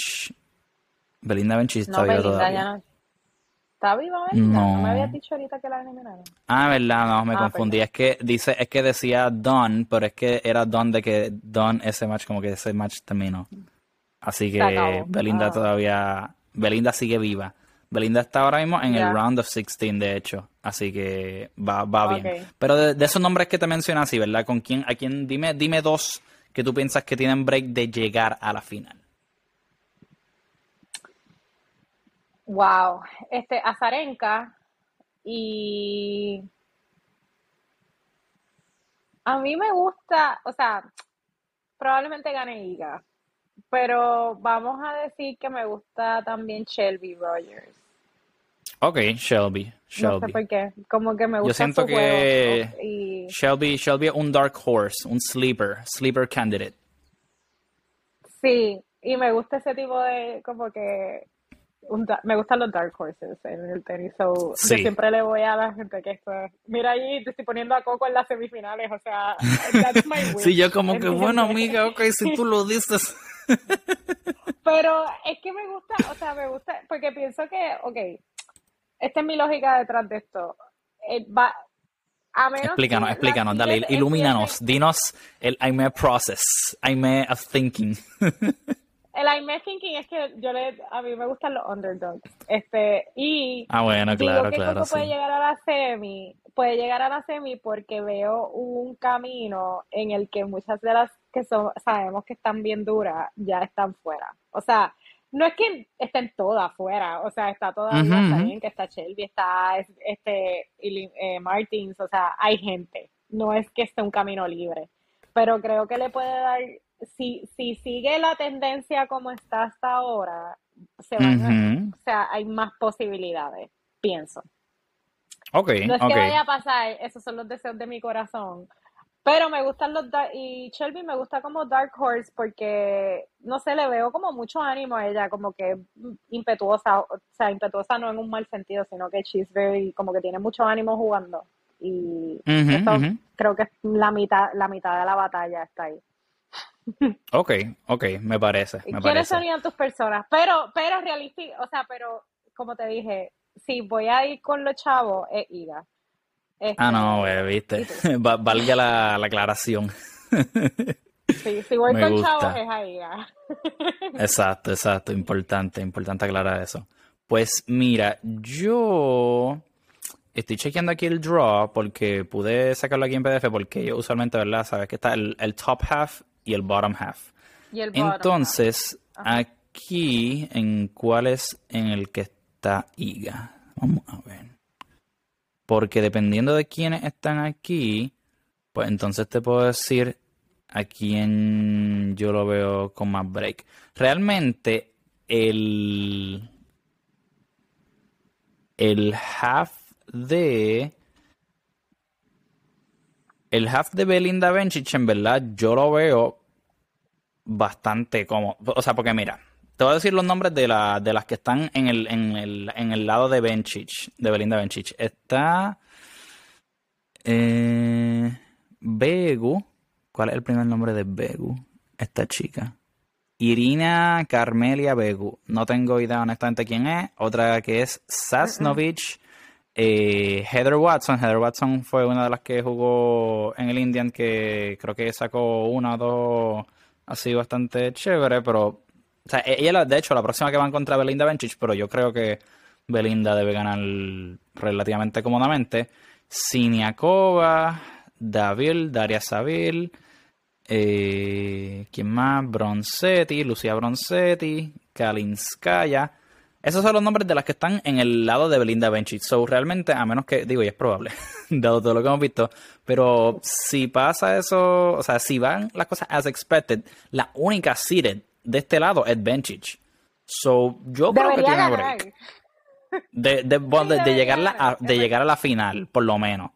Belinda Bencic está no, todavía. ¿Está viva No. me habías dicho ahorita que la eliminaron? Ah, verdad, no, me ah, confundí. Es que dice, es que decía Don, pero es que era Don de que Don ese match, como que ese match terminó. Así que Belinda ah. todavía, Belinda sigue viva. Belinda está ahora mismo en el round of 16, de hecho. Así que va, va bien. Pero de, esos nombres que te mencionas, sí, ¿verdad? ¿Con quién, a quién, dime, dime dos que tú piensas que tienen break de llegar a la final. Wow, este Azarenka y a mí me gusta, o sea, probablemente gane Iga, pero vamos a decir que me gusta también Shelby Rogers. Ok, Shelby. Shelby. No sé por qué. Como que me gusta Yo siento que Shelby, Shelby es un dark horse, un sleeper, sleeper candidate. Sí, y me gusta ese tipo de como que me gustan los dark horses en el tenis. So, Yo siempre le voy a la gente que esto. Mira ahí, te estoy poniendo a Coco en las semifinales. O sea, that's my [laughs] Sí, yo como que, bueno, amiga, ok, si tú lo dices. [laughs] Pero es que me gusta, o sea, me gusta, porque pienso que, ok, esta es mi lógica detrás de esto. Eh, va, a menos explícanos, explícanos, dale, ilumínanos, dinos el I'm process, I'm of thinking. [laughs] el I'm thinking es que yo le, a mí me gustan los underdogs. Este, y ah, bueno, claro, que claro. puede llegar a la semi, puede llegar a la semi porque veo un camino en el que muchas de las que son, sabemos que están bien duras ya están fuera. O sea, no es que estén todas fuera, o sea, está todavía, está bien que está Shelby, está este eh, Martins, o sea, hay gente, no es que esté un camino libre, pero creo que le puede dar, si, si sigue la tendencia como está hasta ahora, se van o sea, hay más posibilidades, pienso. Ok, no es que vaya a pasar, esos son los deseos de mi corazón, pero me gustan los y Shelby me gusta como Dark Horse porque no sé, le veo como mucho ánimo a ella, como que impetuosa, o sea, impetuosa no en un mal sentido, sino que she's very como que tiene mucho ánimo jugando. Y creo que la mitad la mitad de la batalla está ahí. [laughs] Ok, ok, me parece. Me ¿Quiénes serían tus personas? Pero, pero realístico, o sea, pero como te dije, si voy a ir con los chavos, es Iga ah, no, este, viste. [laughs] Valga la, aclaración. Sí, si voy [laughs] con chavos es ahí. exacto, exacto. Importante, importante aclarar eso. Pues mira, yo estoy chequeando aquí el draw porque pude sacarlo aquí en PDF porque yo usualmente, ¿verdad? Sabes que está el, top half y el bottom half. ¿Y el Entonces, aquí, ¿en cuál es en el que está Iga? Vamos a ver. Porque dependiendo de quiénes están aquí, pues entonces te puedo decir a quién yo lo veo con más break. Realmente el el half de el half de Belinda Bencic en verdad yo lo veo bastante como, o sea, porque mira, te voy a decir los nombres de, la, de las que están en el, en el, en el lado de Benchich, de Belinda Benchich. Está eh, Begu. ¿Cuál es el primer nombre de Begu? Esta chica. Irina Carmelia Begu. No tengo idea honestamente quién es. Otra que es Sasnovich. Eh, Heather Watson. Heather Watson fue una de las que jugó en el Indian que creo que sacó una o dos así bastante chévere, pero e-, ella, de hecho, la próxima que va a encontrar Belinda Bencic, pero yo creo que Belinda debe ganar relativamente cómodamente. Siniakova, David, Daria Savil, eh, ¿quién más? Bronzetti, Lucía Bronzetti, Kalinskaya. Esos son los nombres de las que están en el lado de Belinda Bencic. So, realmente, a menos que, digo, y es probable, [laughs] dado todo lo que hemos visto, pero si pasa eso, o sea, si van las cosas as expected, la única seated de este lado es Benchich. So, yo creo que tiene break. De, de, de, llegar a, de llegar a la final, por lo menos.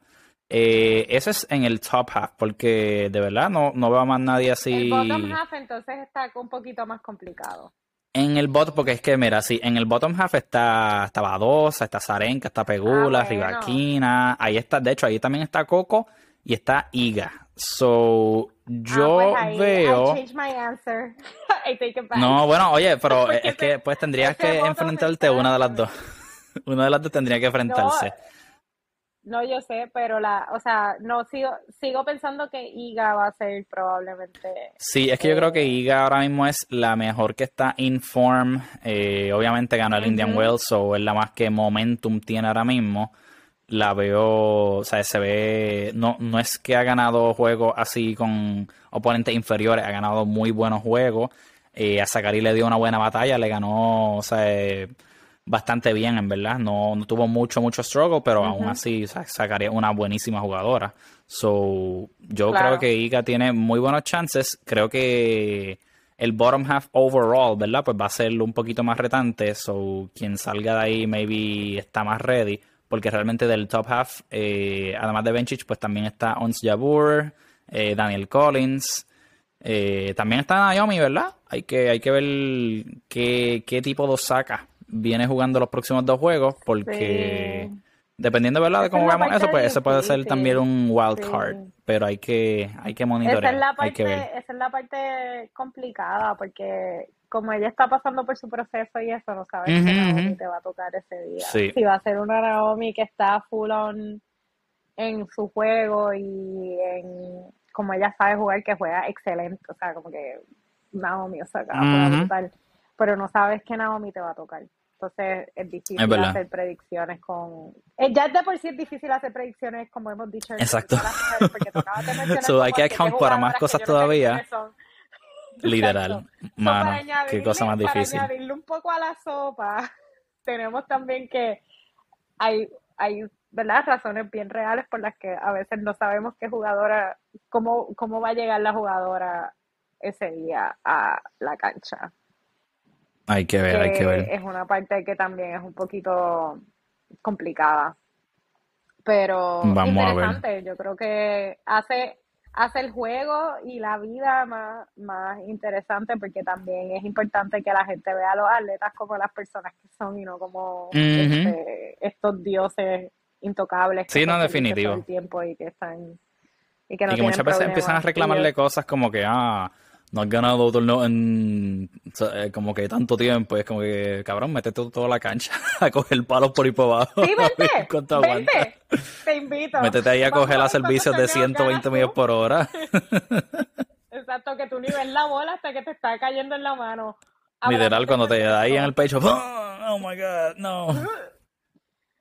Eh, ese es en el top half, porque de verdad no, no veo a más nadie así. El bottom half entonces está un poquito más complicado. En el bottom, porque es que, mira, sí, en el bottom half está, está Badosa, está Zarenka, está Pegula, ah, Rivaquina, ahí está, de hecho, ahí también está Coco y está Iga. So, yo ah, pues veo. [laughs] I no, bueno, oye, pero [laughs] es que pues tendrías [laughs] que enfrentarte una de las dos. una de las dos tendría que enfrentarse. No, yo sé, pero la, o sea, no sigo, sigo pensando que Iga va a ser probablemente. Sí, es que yo creo que eh, Iga ahora mismo es la mejor que está in form. Eh, obviamente ganó el Indian Wells, o es la más que momentum tiene ahora mismo la veo, o sea, se ve, no, no es que ha ganado juegos así con oponentes inferiores, ha ganado muy buenos juegos. Eh, a Sakari le dio una buena batalla, le ganó, o sea, bastante bien, en verdad. No, no tuvo mucho, mucho struggle, pero aún así, es una buenísima jugadora. So, yo creo que Iga tiene muy buenos chances. Creo que el bottom half overall, ¿verdad? Pues va a ser un poquito más retante. So, quien salga de ahí, maybe está más ready porque realmente del top half, eh, además de Benchich, pues también está Ons Jabur, eh, Daniel Collins, eh, también está Naomi, ¿verdad? Hay que, hay que ver qué, qué tipo de saca viene jugando los próximos dos juegos porque dependiendo ¿verdad? de cómo veamos eso, pues eso puede ser también un wild card, pero hay que hay que monitorear, esa es la parte, Esa es la parte complicada porque como ella está pasando por su proceso y eso, no sabes uh Naomi te va a tocar ese día. Si va a ser una Naomi que está full on en su juego y en como ella sabe jugar, que juega excelente, o sea, como que Naomi, o sea, pero no sabes que Naomi te va a tocar. Entonces es difícil hacer predicciones con... Eh, ya de por sí es difícil hacer predicciones, como hemos dicho. Exacto. [laughs] hay que [laughs] para más cosas todavía. Literal. Mano, qué cosa más difícil. Para añadirle un poco a la sopa, [laughs] tenemos también que hay, hay ¿verdad? razones bien reales por las que a veces no sabemos qué jugadora, cómo, cómo va a llegar la jugadora ese día a la cancha. Hay que ver, hay que ver. Es una parte que también es un poquito complicada. Pero interesante, yo creo que hace, hace el juego y la vida más, más interesante porque también es importante que la gente vea a los atletas como las personas que son y no como este, estos dioses intocables. Sí, no, definitivo. el tiempo y que están... Y que, muchas veces empiezan a reclamarle cosas como que, ah, no has ganado torneo en eh, como que tanto tiempo. Es como que, cabrón, métete toda la cancha [laughs] a coger palos por ahí por abajo. Sí, vente, [laughs] vente, te invito. Métete ahí a coger los servicios de 120 millas por hora. [laughs] Exacto, que tú ni ves la bola hasta que te está cayendo en la mano. Literal, cuando te da ahí en el pecho, oh my god, no.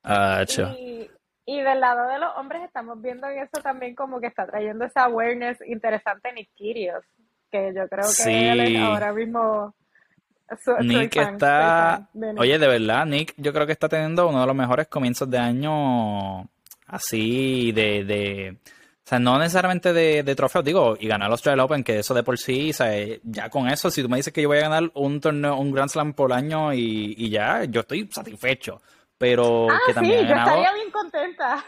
Ah, y, y, del lado de los hombres estamos viendo eso también como que está trayendo esa awareness interesante en Ikirios que yo creo que él ahora mismo... Nick está... Oye, de verdad, Nick yo creo que está teniendo uno de los mejores comienzos de año así de... de o sea, no necesariamente de, de trofeos, digo, y ganar los Trail Open, que eso de por sí, o sea, ya con eso, si tú me dices que yo voy a ganar un torneo, un Grand Slam por año y, y ya, yo estoy satisfecho. Pero ah, que también sí, yo estaría bien contenta.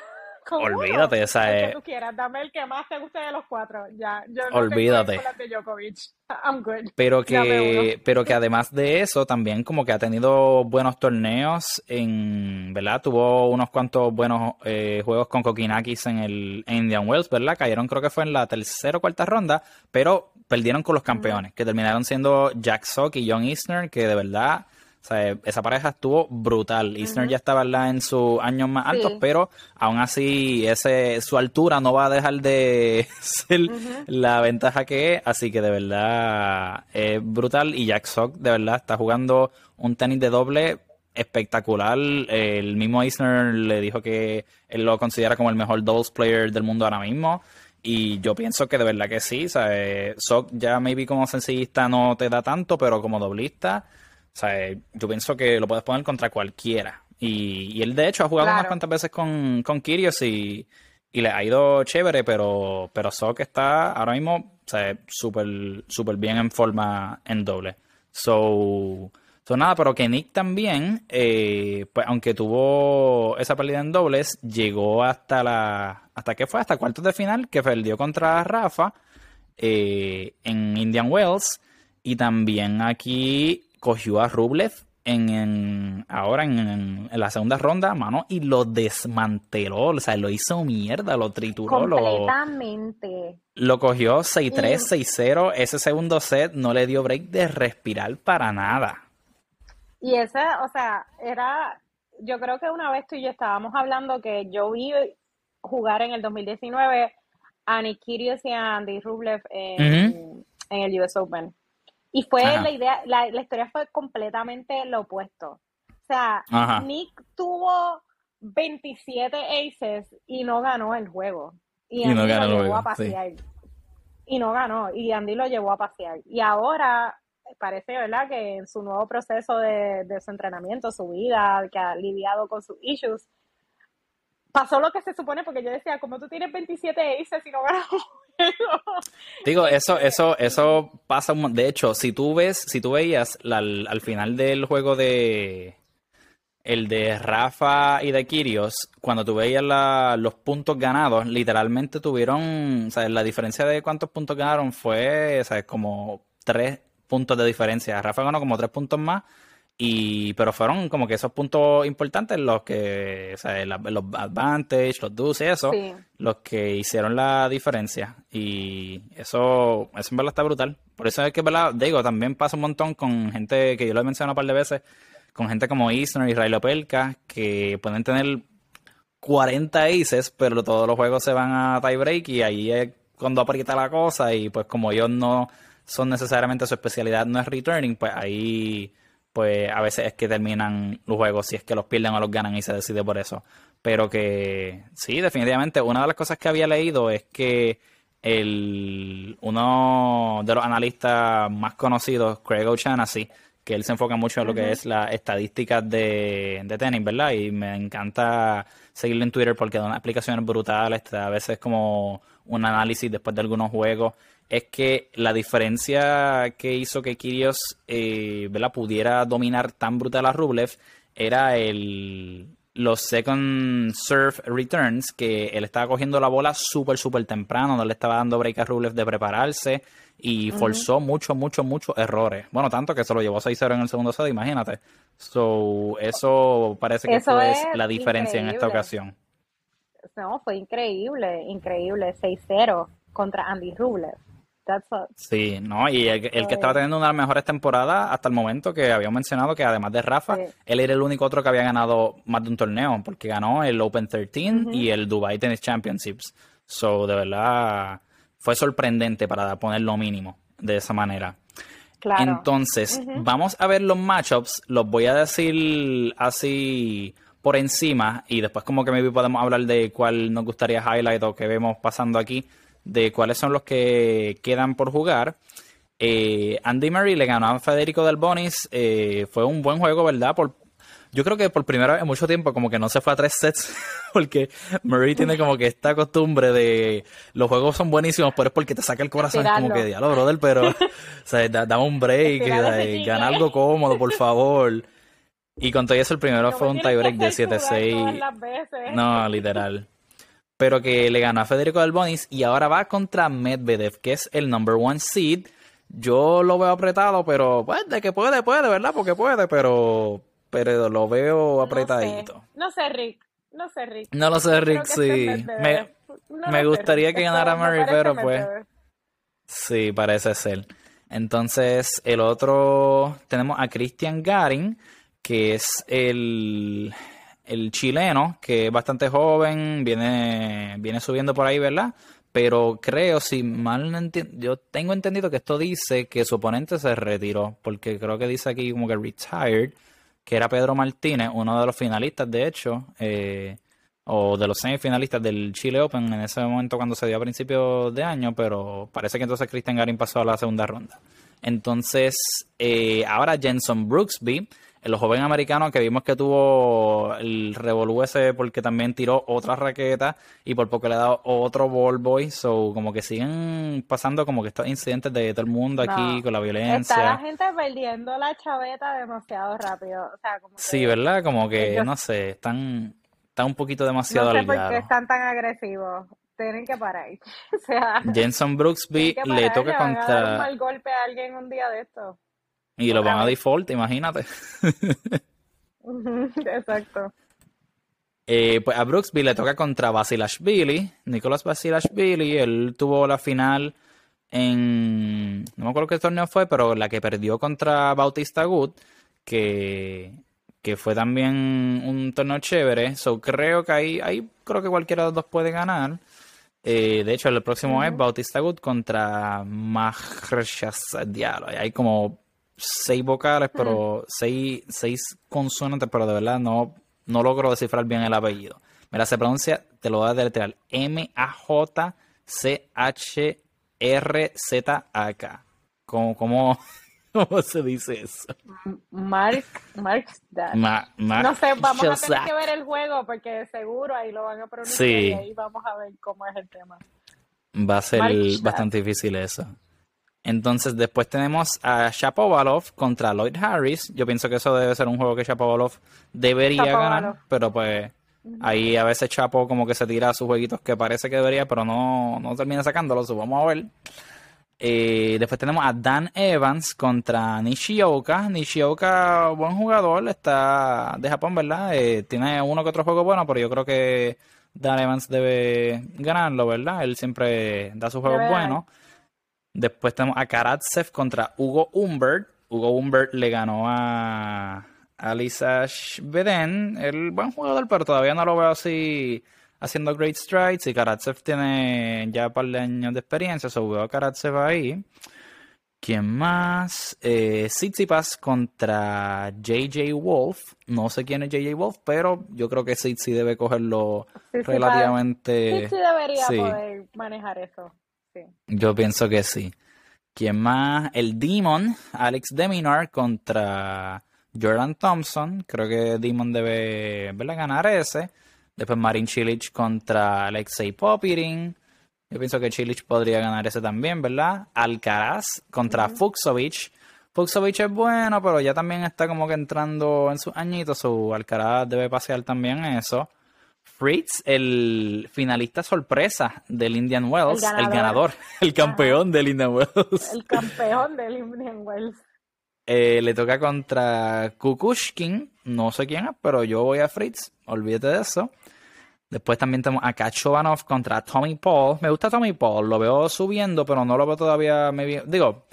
Olvídate, esa es. que tú quieras, dame el que más te guste de los cuatro. Ya, yo no Olvídate. de Djokovic. [laughs] I'm good. Pero que, pero que además de eso, también como que ha tenido buenos torneos en, ¿verdad? Tuvo unos cuantos buenos eh, juegos con Kokinakis en el Indian Wells, ¿verdad? Cayeron creo que fue en la tercera o cuarta ronda, pero perdieron con los campeones, que terminaron siendo Jack Sock y John Isner, que de verdad o sea, esa pareja estuvo brutal. Isner ya estaba en sus años más altos, pero aún así ese su altura no va a dejar de [laughs] ser la ventaja que es. Así que de verdad es brutal. Y Jack Sock de verdad está jugando un tenis de doble espectacular. El mismo Isner le dijo que él lo considera como el mejor doubles player del mundo ahora mismo. Y yo pienso que de verdad que sí. Sea, Sock ya maybe como sencillista no te da tanto, pero como doblista o sea, yo pienso que lo puedes poner contra cualquiera. Y, él, de hecho, ha jugado unas cuantas veces con, con Kyrgios y, le ha ido chévere, pero, pero Sok está ahora mismo súper super bien en forma en doble. So, so nada, pero que Nick también, eh, pues aunque tuvo esa pérdida en dobles, llegó hasta la. ¿Hasta qué fue? Hasta cuartos de final, que perdió contra Rafa eh, en Indian Wells. Y también aquí cogió a Rublev en, ahora en, la segunda ronda, mano, y lo desmanteló, o sea, lo hizo mierda, lo trituró. Completamente. Lo, cogió 6-3, 6-0. Ese segundo set no le dio break de respirar para nada. Y ese, o sea, era, yo creo que una vez tú y yo estábamos hablando que yo vi jugar en el 2019 a Nikirios y a Andy Rublev en, en el US Open. Y fue la idea, la, historia fue completamente lo opuesto. O sea, Nick tuvo 27 aces y no ganó el juego. Y, Andy lo llevó a pasear. Y no ganó. Y Andy lo llevó a pasear. Y ahora parece, ¿verdad?, que en su nuevo proceso de, de su entrenamiento, su vida, que ha lidiado con sus issues, pasó lo que se supone, porque yo decía, como tú tienes 27 aces y no ganas Digo, eso, eso, eso pasa. De hecho, si tú ves, si tú veías al final del juego de el de Rafa y de Kirios, cuando tú veías los puntos ganados, literalmente tuvieron, sea, la diferencia de cuántos puntos ganaron fue, sea, como tres puntos de diferencia. Rafa ganó como tres puntos más Y, pero fueron como que esos puntos importantes los que, o sea, los advantage, los y eso, los que hicieron la diferencia. Y eso, eso en verdad está brutal. Por eso es que, ¿verdad? Digo, también pasa un montón con gente que yo lo he mencionado un par de veces, con gente como Eastern y Ray Pelka, que pueden tener 40 aces, pero todos los juegos se van a tiebreak y ahí es cuando aprieta la cosa y pues como ellos no son necesariamente su especialidad, no es returning, pues ahí pues a veces es que terminan los juegos, si es que los pierden o los ganan y se decide por eso. Pero que sí, definitivamente, una de las cosas que había leído es que el, uno de los analistas más conocidos, Craig O'Shaughnessy, que él se enfoca mucho en lo que es las estadísticas de, de, tenis, ¿verdad? Y me encanta seguirlo en Twitter porque da unas explicaciones brutales, a veces como un análisis después de algunos juegos es que la diferencia que hizo que Kyrgios eh, pudiera dominar tan brutal a Rublev era el, los second serve returns, que él estaba cogiendo la bola súper, súper temprano, no le estaba dando break a Rublev de prepararse y forzó muchos, muchos, muchos errores. Bueno, tanto que se lo llevó 6-0 en el segundo set, imagínate. So, eso parece que fue la diferencia en esta ocasión. No, fue increíble, increíble, 6-0 contra Andy Rublev. Sí, no, y el, que estaba teniendo una de las mejores temporadas hasta el momento que habíamos mencionado que además de Rafa, él era el único otro que había ganado más de un torneo, porque ganó el Open 13 y el Dubai Tennis Championships. So, de verdad, fue sorprendente para poner lo mínimo de esa manera. Claro. Entonces, vamos a ver los matchups, los voy a decir así por encima y después como que maybe podemos hablar de cuál nos gustaría highlight o que vemos pasando aquí de cuáles son los que quedan por jugar. Eh, Andy Murray le ganó a Federico Del Bonis. Eh, fue un buen juego, ¿verdad? Por, yo creo que por primera vez en mucho tiempo como que no se fue a tres sets [laughs] porque Murray tiene como que esta costumbre de los juegos son buenísimos, pero es porque te saca el corazón como que diablo, brother, pero [laughs] o sea, da, un break, gana algo cómodo, por favor. Y con todo eso el primero fue un tiebreak de 7-6. No, literal pero que le ganó a Federico Del Bonis y ahora va contra Medvedev, que es el number one seed. Yo lo veo apretado, pero pues de que puede, puede, ¿verdad? Porque puede, pero, pero lo veo apretadito. No sé, Rick. No sé, Rick. No lo sé, Rick, sí. Me, me gustaría que ganara Murray, pero pues. Sí, parece ser. Entonces, el otro tenemos a Christian Garin, que es el, el chileno, que es bastante joven, viene, viene subiendo por ahí, ¿verdad? Pero creo, si mal no entiendo, yo tengo entendido que esto dice que su oponente se retiró, porque creo que dice aquí como que retired, que era Pedro Martínez, uno de los finalistas, de hecho, eh, o de los semifinalistas del Chile Open en ese momento cuando se dio a principios de año, pero parece que entonces Christian Garin pasó a la segunda ronda. Entonces, eh, ahora Jenson Brooksby el joven americano que vimos que tuvo el revolú ese porque también tiró otra raqueta y por poco le ha dado otro ball boy. So, como que siguen pasando como que estos incidentes de todo el mundo aquí con la violencia. Está la gente perdiendo la chaveta demasiado rápido. O sea, como sí, ¿verdad? Como que, no sé, están, están un poquito demasiado No sé por qué están tan agresivos. Tienen que parar. [laughs] o sea, Jenson Brooksby le toca contra... mal golpe a alguien un día de esto. Y lo van a default, imagínate. [laughs] Exacto. Eh, pues a Brooksby le toca contra Basilashvili. Nicolás Basilashvili, él tuvo la final en. No me acuerdo qué torneo fue, pero la que perdió contra Bautista Good, que, que fue también un torneo chévere. So creo que ahí, ahí creo que cualquiera de los dos puede ganar. Eh, de hecho, el próximo es Bautista Good contra Mahrshas Diallo. Hay como seis vocales, pero seis, seis consonantes, pero de verdad no, no logro descifrar bien el apellido. Mira, se pronuncia, te lo voy a deletrear, M-A-J-C-H-R-Z-A-K. ¿Cómo, cómo, [laughs] cómo se dice eso? Mark, Mark no sé, vamos a tener que ver el juego porque seguro ahí lo van a pronunciar y ahí vamos a ver cómo es el tema. Va a ser bastante difícil eso. Entonces después tenemos a Shapovalov contra Lloyd Harris. Yo pienso que eso debe ser un juego que Shapovalov debería ganar, pero pues ahí a veces Chapo como que se tira sus jueguitos que parece que debería, pero no, no termina sacándolo. vamos a ver. Eh, después tenemos a Dan Evans contra Nishioka. Nishioka, buen jugador, está de Japón, ¿verdad? Eh, tiene uno que otro juego bueno, pero yo creo que Dan Evans debe ganarlo, ¿verdad? Él siempre da sus juegos buenos. Después tenemos a Karatsev contra Hugo Humbert. Hugo Humbert le ganó a, a Lisa Beden. El buen jugador, pero todavía no lo veo así haciendo great strides y Karatsev tiene ya un par de años de experiencia, so veo a Karatsev ahí. ¿Quién más? Eh, contra JJ Wolf. No sé quién es JJ Wolf, pero yo creo que Sitsi debe cogerlo relativamente. Sí, debería poder manejar eso. Yo pienso que sí. ¿Quién más? El Demon, Alex Deminar contra Jordan Thompson. Creo que Demon debe ganar ese. Después Marin Chilich contra Alexei Popirin. Yo pienso que Chilich podría ganar ese también, ¿verdad? Alcaraz contra Fuxovic. Fuxovic es bueno, pero ya también está como que entrando en sus añitos. Su Alcaraz debe pasear también eso. Fritz, el finalista sorpresa del Indian Wells, el ganador, [laughs] el, campeón del Indian Wells. El campeón del Indian Wells. [laughs] Eh, le toca contra Kukushkin, no sé quién es, pero yo voy a Fritz, olvídate de eso. Después también tenemos a Kachovanov contra Tommy Paul. Me gusta Tommy Paul, lo veo subiendo, pero no lo veo todavía. Me... Digo,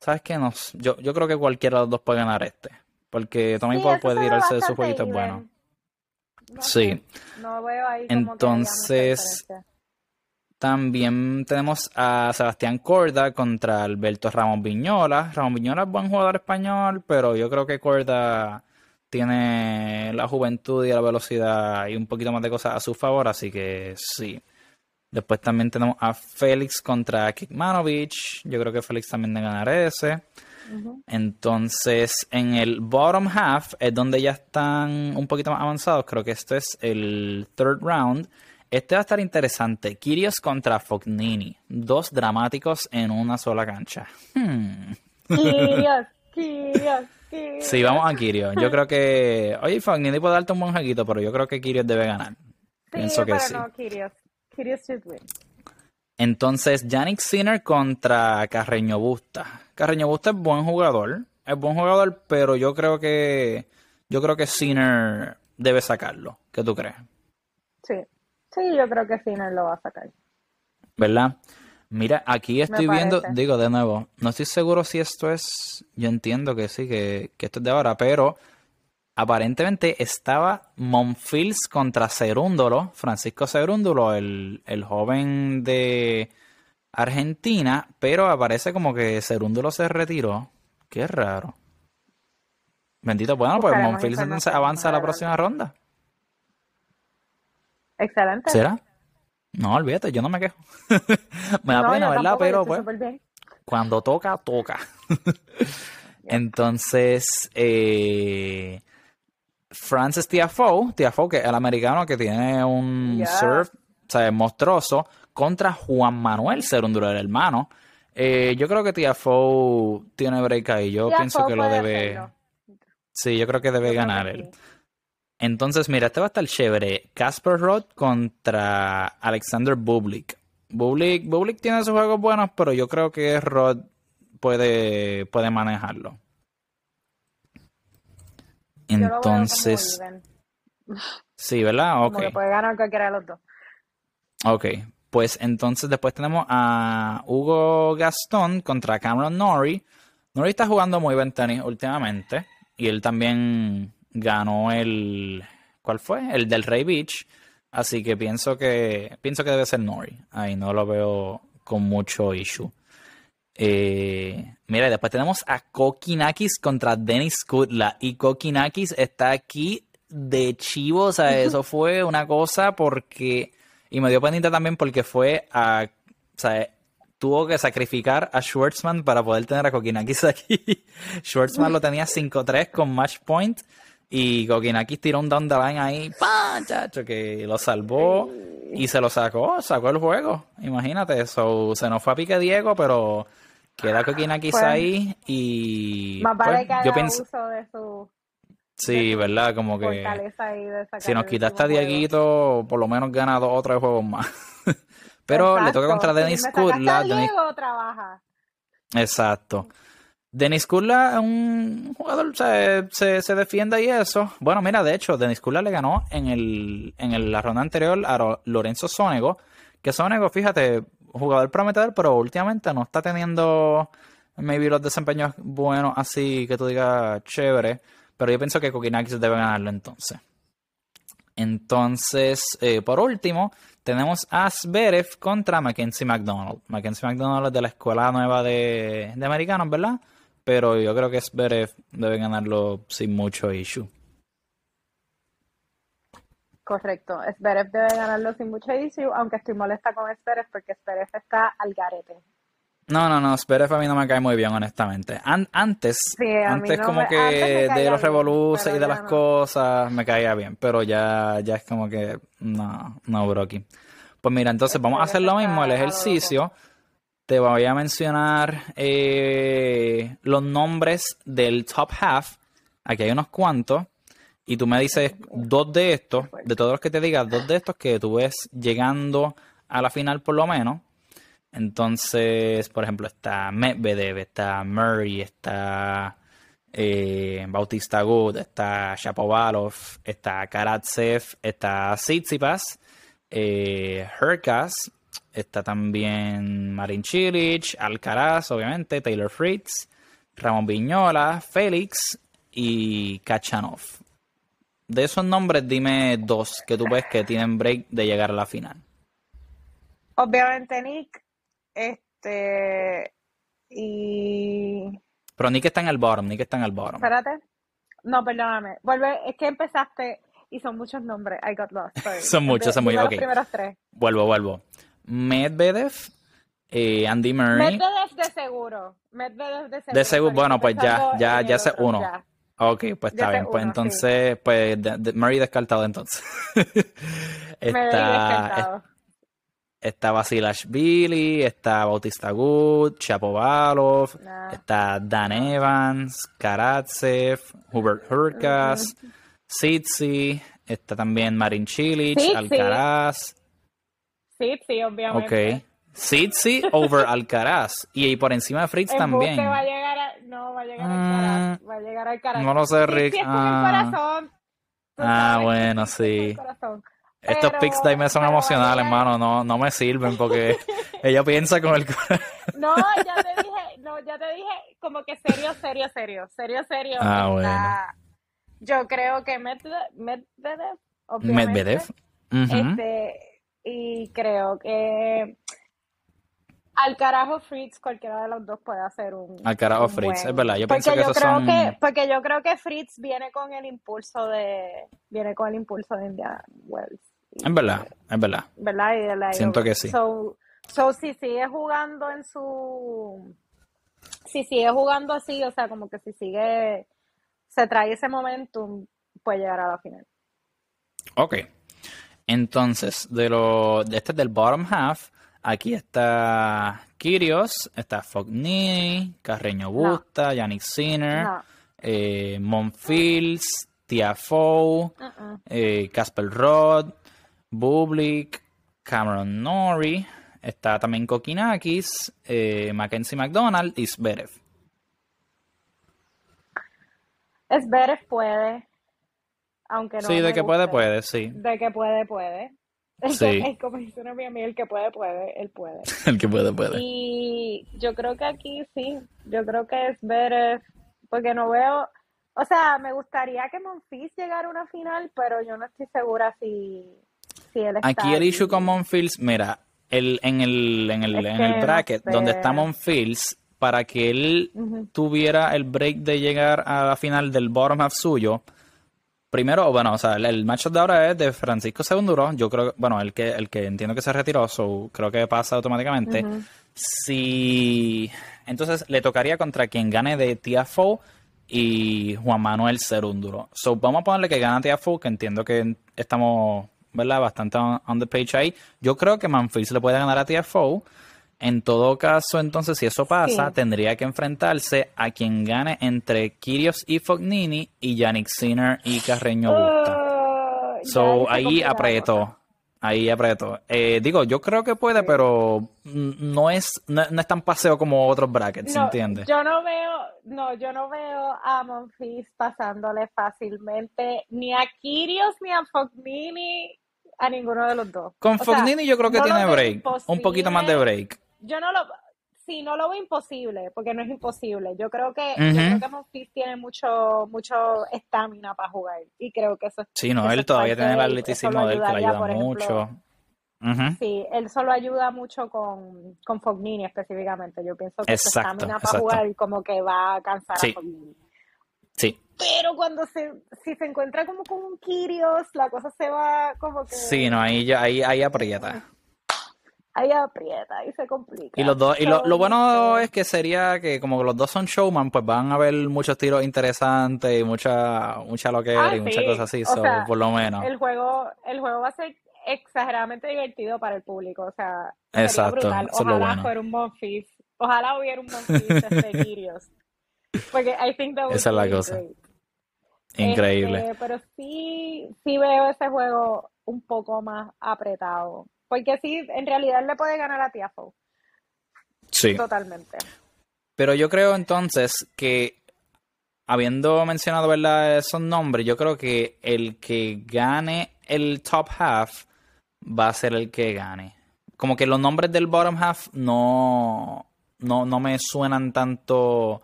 ¿sabes qué? No, yo, yo creo que cualquiera de los dos puede ganar este. Porque Tommy Paul puede tirarse de sus jueguitos buenos. Sí. No veo ahí Entonces, también tenemos a Sebastián Corda contra Alberto Ramón Viñola. Ramón Viñola es buen jugador español, pero yo creo que Corda tiene la juventud y la velocidad y un poquito más de cosas a su favor, así que sí. Después también tenemos a Félix contra Kikmanovic. Yo creo que Félix también debe ganar ese. Entonces, en el bottom half es donde ya están un poquito más avanzados. Creo que esto es el third round. Este va a estar interesante. Kirios contra Fognini. Dos dramáticos en una sola cancha. Hmm. Kirios, [laughs] Kirios. Sí, vamos a Kirio. Yo creo que. Oye, Fognini puede darte un buen jueguito, pero yo creo que Kirios debe ganar. Pienso que sí. No, Kirios. Kirios should win. Entonces, Yannick Sinner contra Carreño Busta. Carreño Busta es buen jugador. Es buen jugador, pero yo creo que. Yo creo que Sinner debe sacarlo. ¿Qué tú crees? Sí. Sí, yo creo que Sinner lo va a sacar. ¿Verdad? Mira, aquí estoy viendo, digo de nuevo, no estoy seguro si esto es, yo entiendo que sí, que, esto es de ahora, pero aparentemente estaba Monfils contra Cerúndolo, Francisco Cerúndolo, el, el joven de Argentina, pero aparece como que Cerúndolo se retiró. Qué raro. Bendito, bueno, pues Monfils entonces avanza a la próxima ronda. Excelente. ¿Será? No, olvídate, yo no me quejo. [laughs] me da pena, ¿verdad? Pero pues, cuando toca, toca. [laughs] Entonces, eh, Francis Tiafoe, Tiafoe, que es el americano que tiene un surf, o sea, monstruoso, contra Juan Manuel Cerúndolo, el hermano. Eh, yo creo que Tiafoe tiene break ahí. Yo pienso que lo debe. Sí, yo creo que debe ganar él. Entonces, mira, este va a estar chévere. Casper Roth contra Alexander Bublik. Bublik, Bublik tiene sus juegos buenos, pero yo creo que Roth puede, puede manejarlo. Entonces. Sí, ¿verdad? Ok. Como puede ganar cualquiera de los dos. Ok. Pues entonces después tenemos a Hugo Gastón contra Cameron Norrie. Norrie está jugando muy bien tenis últimamente. Y él también ganó el. ¿Cuál fue? El del Ray Beach. Así que pienso que pienso que debe ser Nori. Ahí no lo veo con mucho issue. Eh, mira, después tenemos a Kokinakis contra Dennis Kudla. Y Kokinakis está aquí de chivo. O sea, eso fue una cosa porque. Y me dio pendiente también porque fue a. O sea, tuvo que sacrificar a Schwartzman para poder tener a Kokinakis [laughs] aquí. Schwartzman lo tenía 5-3 con match point. Y Kokinakis tiró un down the line ahí, ¡pam! Chacho, que lo salvó y se lo sacó, sacó el juego. Imagínate, eso se nos fue a pique Diego, pero queda Kokinakis pues, ahí y. Más vale pues, que yo pienso, uso de su. Sí, ¿verdad? Como que. si nos quitaste a Dieguito, por lo menos gana dos o tres juegos más. [laughs] pero le toca contra Dennis si Diego, trabaja. Exacto. Denis Kula es un jugador, se, se, defiende y eso. Bueno, mira, de hecho, Denis Kula le ganó en, el, en la ronda anterior a Lorenzo Sonego. Que Sonego, fíjate, jugador prometedor, pero últimamente no está teniendo maybe los desempeños buenos así que tú digas chévere. Pero yo pienso que Kokinakis debe ganarlo entonces. Entonces, eh, por último, tenemos a Zverev contra Mackenzie McDonald. Mackenzie McDonald es de la escuela nueva de, de americanos, ¿verdad? Pero yo creo que Zverev debe ganarlo sin mucho issue. Correcto, Zverev debe ganarlo sin mucho issue, aunque estoy molesta con Zverev porque Zverev está al garete. No, no, no, Zverev a mí no me cae muy bien, honestamente. antes, antes como que de los revoluciones y de las cosas me caía bien, pero ya, ya es como que no, no, broki. Pues mira, entonces vamos a hacer lo mismo, el ejercicio. Te voy a mencionar eh, los nombres del top half. Aquí hay unos cuantos. Y tú me dices dos de estos, de todos los que te digas, dos de estos que tú ves llegando a la final por lo menos. Entonces, por ejemplo, está Medvedev, está Murray, está eh, Bautista Good, está Shapovalov, está Karatsev, está Tsitsipas, eh, Herkas, está también Marin Cilic, Alcaraz, obviamente, Taylor Fritz, Ramón Viñola, Félix y Kachanov. De esos nombres, dime dos que tú ves que tienen break de llegar a la final. Obviamente Nick, este, y... Pero Nick está en el bottom, Nick está en el bottom. Espérate. No, perdóname. Vuelve, es que empezaste y son muchos nombres. I got lost. [laughs] son muchos, son muy... Okay. primeros tres. Vuelvo, vuelvo. Medvedev, eh, Andy Murray. Medvedev de seguro. Medvedev de seguro. De seguro, bueno, pues ya, ya, ya sé uno. Ok, pues está bien. Pues entonces, pues Murray descartado entonces. [laughs] está, descartado está Basilashvili, está Bautista Good, Chapovalov, está Dan Evans, Karatsev, Hubert Hurkas, Sitsi, está también Marin Cilic, Alcaraz. Sitsi, obviamente. Ok. Sitsi over Alcaraz. Y por encima de Fritz también. Va a, no, va a llegar a Alcaraz. Mm, va a llegar a Alcaraz. No lo sé, Rick. ah, ah bueno, sí. Estos pics de ahí son emocionales, hermano. No, no me sirven porque [laughs] ella piensa con el No, ya te dije, no, ya te dije como que serio, serio, serio, serio, serio. Ah, bueno. Yo creo que Medvedev, Medvedev, este, y creo que al carajo Fritz, cualquiera de los dos puede hacer un. Al carajo Fritz, es verdad. Yo pienso que yo creo que Porque yo creo que Fritz viene con el impulso de. Viene con el impulso de India Wells. Es verdad, es verdad. ¿Verdad? Siento que sí. So, so, si sigue jugando en su. Si sigue jugando así, o sea, como que si sigue. Se trae ese momentum, puede llegar a la final. Ok. Entonces, de lo. De este es del bottom half. Aquí está Kirios, está Fognini, Carreño Busta, Yannick Sinner, eh, Monfils, Tiafoe, eh, Casper Rod, Bublik, Cameron Norrie, está también Kokinakis, eh, Mackenzie McDonald y Zverev. Zverev puede, aunque no. Sí, de que puede, puede, sí. De que puede, puede. Sí. [laughs] como dice una amiga el que puede, puede, él puede. [laughs] el que puede, puede. Y yo creo que aquí sí, yo creo que es Zverev, porque no veo, o sea, me gustaría que Monfils llegara a una final, pero yo no estoy segura si, Aquí el issue con Monfils, mira, el, en el, en el, en el bracket donde está Monfils, para que él tuviera el break de llegar a la final del bottom half suyo, primero, bueno, o sea, el, match de ahora es de Francisco Segunduro. Yo creo, bueno, el que, el que entiendo que se retiró, so, creo que pasa automáticamente. Si. Entonces le tocaría contra quien gane de Tiafo y Juan Manuel Cerúnduro. So, vamos a ponerle que gana Tiafo, que entiendo que estamos ¿verdad? Bastante on, the page ahí. Yo creo que Manfield le puede ganar a TFO. En todo caso, entonces, si eso pasa, tendría que enfrentarse a quien gane entre Kirios y Fognini y Yannick Sinner y Carreño Busta. Oh, so, ahí apretó. Ahí apretó. Eh, digo, yo creo que puede, pero no es, no, es tan paseo como otros brackets, no, ¿entiendes? Yo no veo, no, yo no veo a Monfils pasándole fácilmente ni a Kirios ni a Fognini a ninguno de los dos. Con Fognini yo creo que tiene break, un poquito más de break. Yo no lo, sí, no lo veo imposible, porque no es imposible. Yo creo que, yo creo que Monfils tiene mucho, mucho estamina para jugar y creo que eso es. Sí, no, él todavía tiene el atleticismo de él que le ayuda mucho. Sí, él solo ayuda mucho con, con Fognini específicamente. Yo pienso que su estamina para jugar como que va a cansar a Fognini. Sí. Pero cuando se, si se encuentra como con un Kirios, la cosa se va como que... Sí, no, ahí, ahí, ahí aprieta. Ahí aprieta, ahí se complica. Y los dos, y lo, lo, bueno es que sería que como los dos son showman, pues van a haber muchos tiros interesantes y mucha, mucha loquera ah, y muchas cosas así, por lo menos. El juego, el juego va a ser exageradamente divertido para el público, o sea, Exacto, Ojalá fuera un Monfils, ojalá hubiera un Monfils de [laughs] Kirios. Porque I think that Esa es la cosa. Increíble. Este, pero sí, sí veo ese juego un poco más apretado. Porque sí, en realidad le puede ganar a Tiafo. Sí. Totalmente. Pero yo creo entonces que, habiendo mencionado ¿verdad? esos nombres, yo creo que el que gane el top half va a ser el que gane. Como que los nombres del bottom half no, no, no me suenan tanto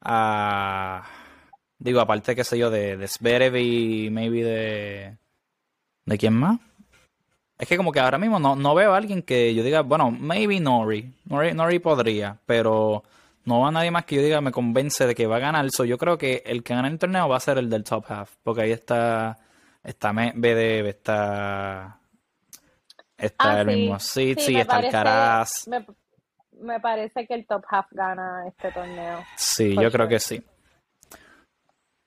a... Digo, aparte, qué sé yo, de, de Zverev y maybe de... ¿De quién más? Es que como que ahora mismo no, no veo a alguien que yo diga, bueno, maybe Nori. Nori, Nori podría, pero no va a nadie más que yo diga me convence de que va a ganar. So, yo creo que el que gana el torneo va a ser el del top half, porque ahí está, está BDB, está, está ah, el mismo sí, sí, está el Caraz me parece que el top half gana este torneo. Sí, yo creo que sí.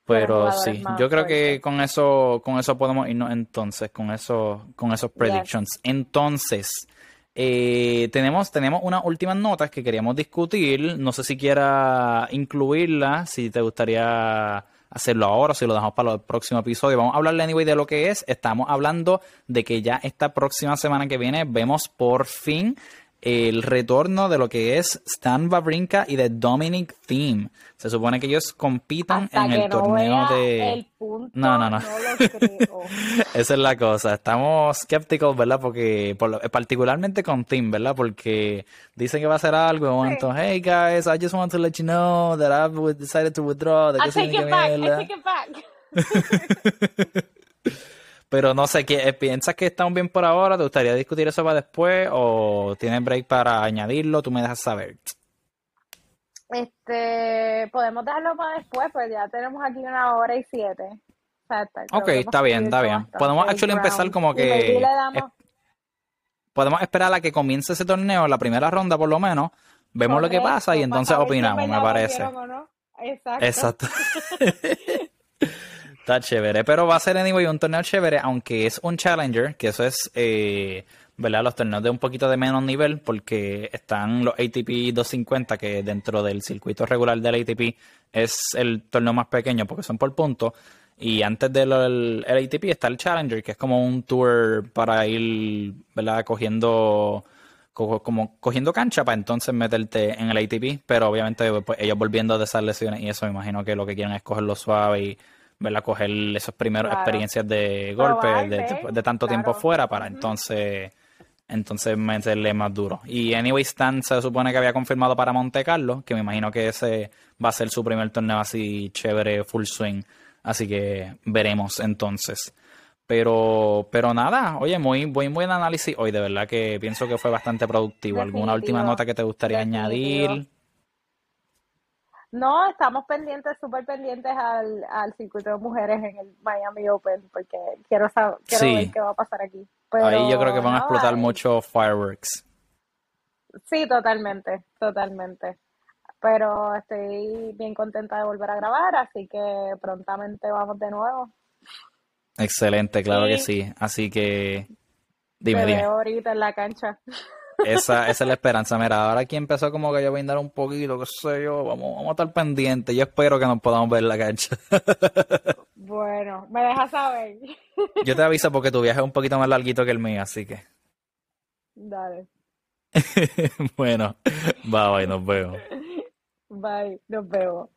Pero sí, yo creo que con eso, con eso podemos irnos entonces, con eso, con esos predictions. Entonces, eh, tenemos, tenemos unas últimas notas que queríamos discutir. No sé si quiera incluirla, si te gustaría hacerlo ahora, si lo dejamos para el próximo episodio. Vamos a hablarle anyway de lo que es. Estamos hablando de que ya esta próxima semana que viene vemos por fin el retorno de lo que es Stan Wawrinka y de Dominic Thiem. Se supone que ellos compitan en el torneo de. no, no, no. [laughs] Esa es la cosa. Estamos skeptical, ¿verdad? Porque, particularmente con Thiem, ¿verdad? Porque dicen que va a hacer algo. Entonces, hey guys, I just want to let you know that I've decided to withdraw. I take it back. I take it back. Pero no sé, ¿qué, ¿piensas que estamos bien por ahora? ¿Te gustaría discutir eso para después? ¿O tienes break para añadirlo? Tú me dejas saber. Este, podemos dejarlo para después, pues ya tenemos aquí una hora y siete. ok, está bien, está bien. Podemos actually empezar como que... podemos esperar a que comience ese torneo, la primera ronda por lo menos. Vemos lo que pasa y entonces opinamos, me parece. Exacto. Exacto. [laughs] [laughs] Está chévere, pero va a ser anyway un torneo chévere, aunque es un challenger, que eso es, eh, ¿verdad? Los torneos de un poquito de menos nivel, porque están los ATP 250, que dentro del circuito regular del ATP es el torneo más pequeño, porque son por puntos. Y antes del ATP está el Challenger, que es como un tour para ir, ¿verdad? Cogiendo como cogiendo cancha para entonces meterte en el ATP, pero obviamente pues, ellos volviendo de esas lesiones y eso me imagino que lo que quieren es cogerlo suave y ¿verdad? Coger esas primeras experiencias de golpe de, tanto tiempo fuera para entonces entonces meterle más duro. Y Anyway Stan se supone que había confirmado para Monte Carlo, que me imagino que ese va a ser su primer torneo así chévere, full swing. Así que veremos entonces. Pero, pero nada, oye, muy, muy buen análisis hoy, de verdad que pienso que fue bastante productivo. ¿Alguna última nota que te gustaría añadir? No, estamos pendientes, súper pendientes al, al circuito de mujeres en el Miami Open, porque quiero, saber, quiero ver qué va a pasar aquí. Ahí yo creo que van a explotar mucho fireworks. Sí, totalmente, totalmente. Pero estoy bien contenta de volver a grabar, así que prontamente vamos de nuevo. Excelente, claro que sí. Así que dime, dime. ahorita en la cancha. Esa, esa es la esperanza. Mira, ahora aquí empezó como que yo voy a dar un poquito, qué sé yo, vamos, vamos a estar pendientes. Yo espero que nos podamos ver en la cancha. [laughs] bueno, me dejas saber. yo te aviso porque tu viaje es un poquito más larguito que el mío, así que. Dale. [laughs] bueno, bye bye, nos vemos. Bye, nos vemos.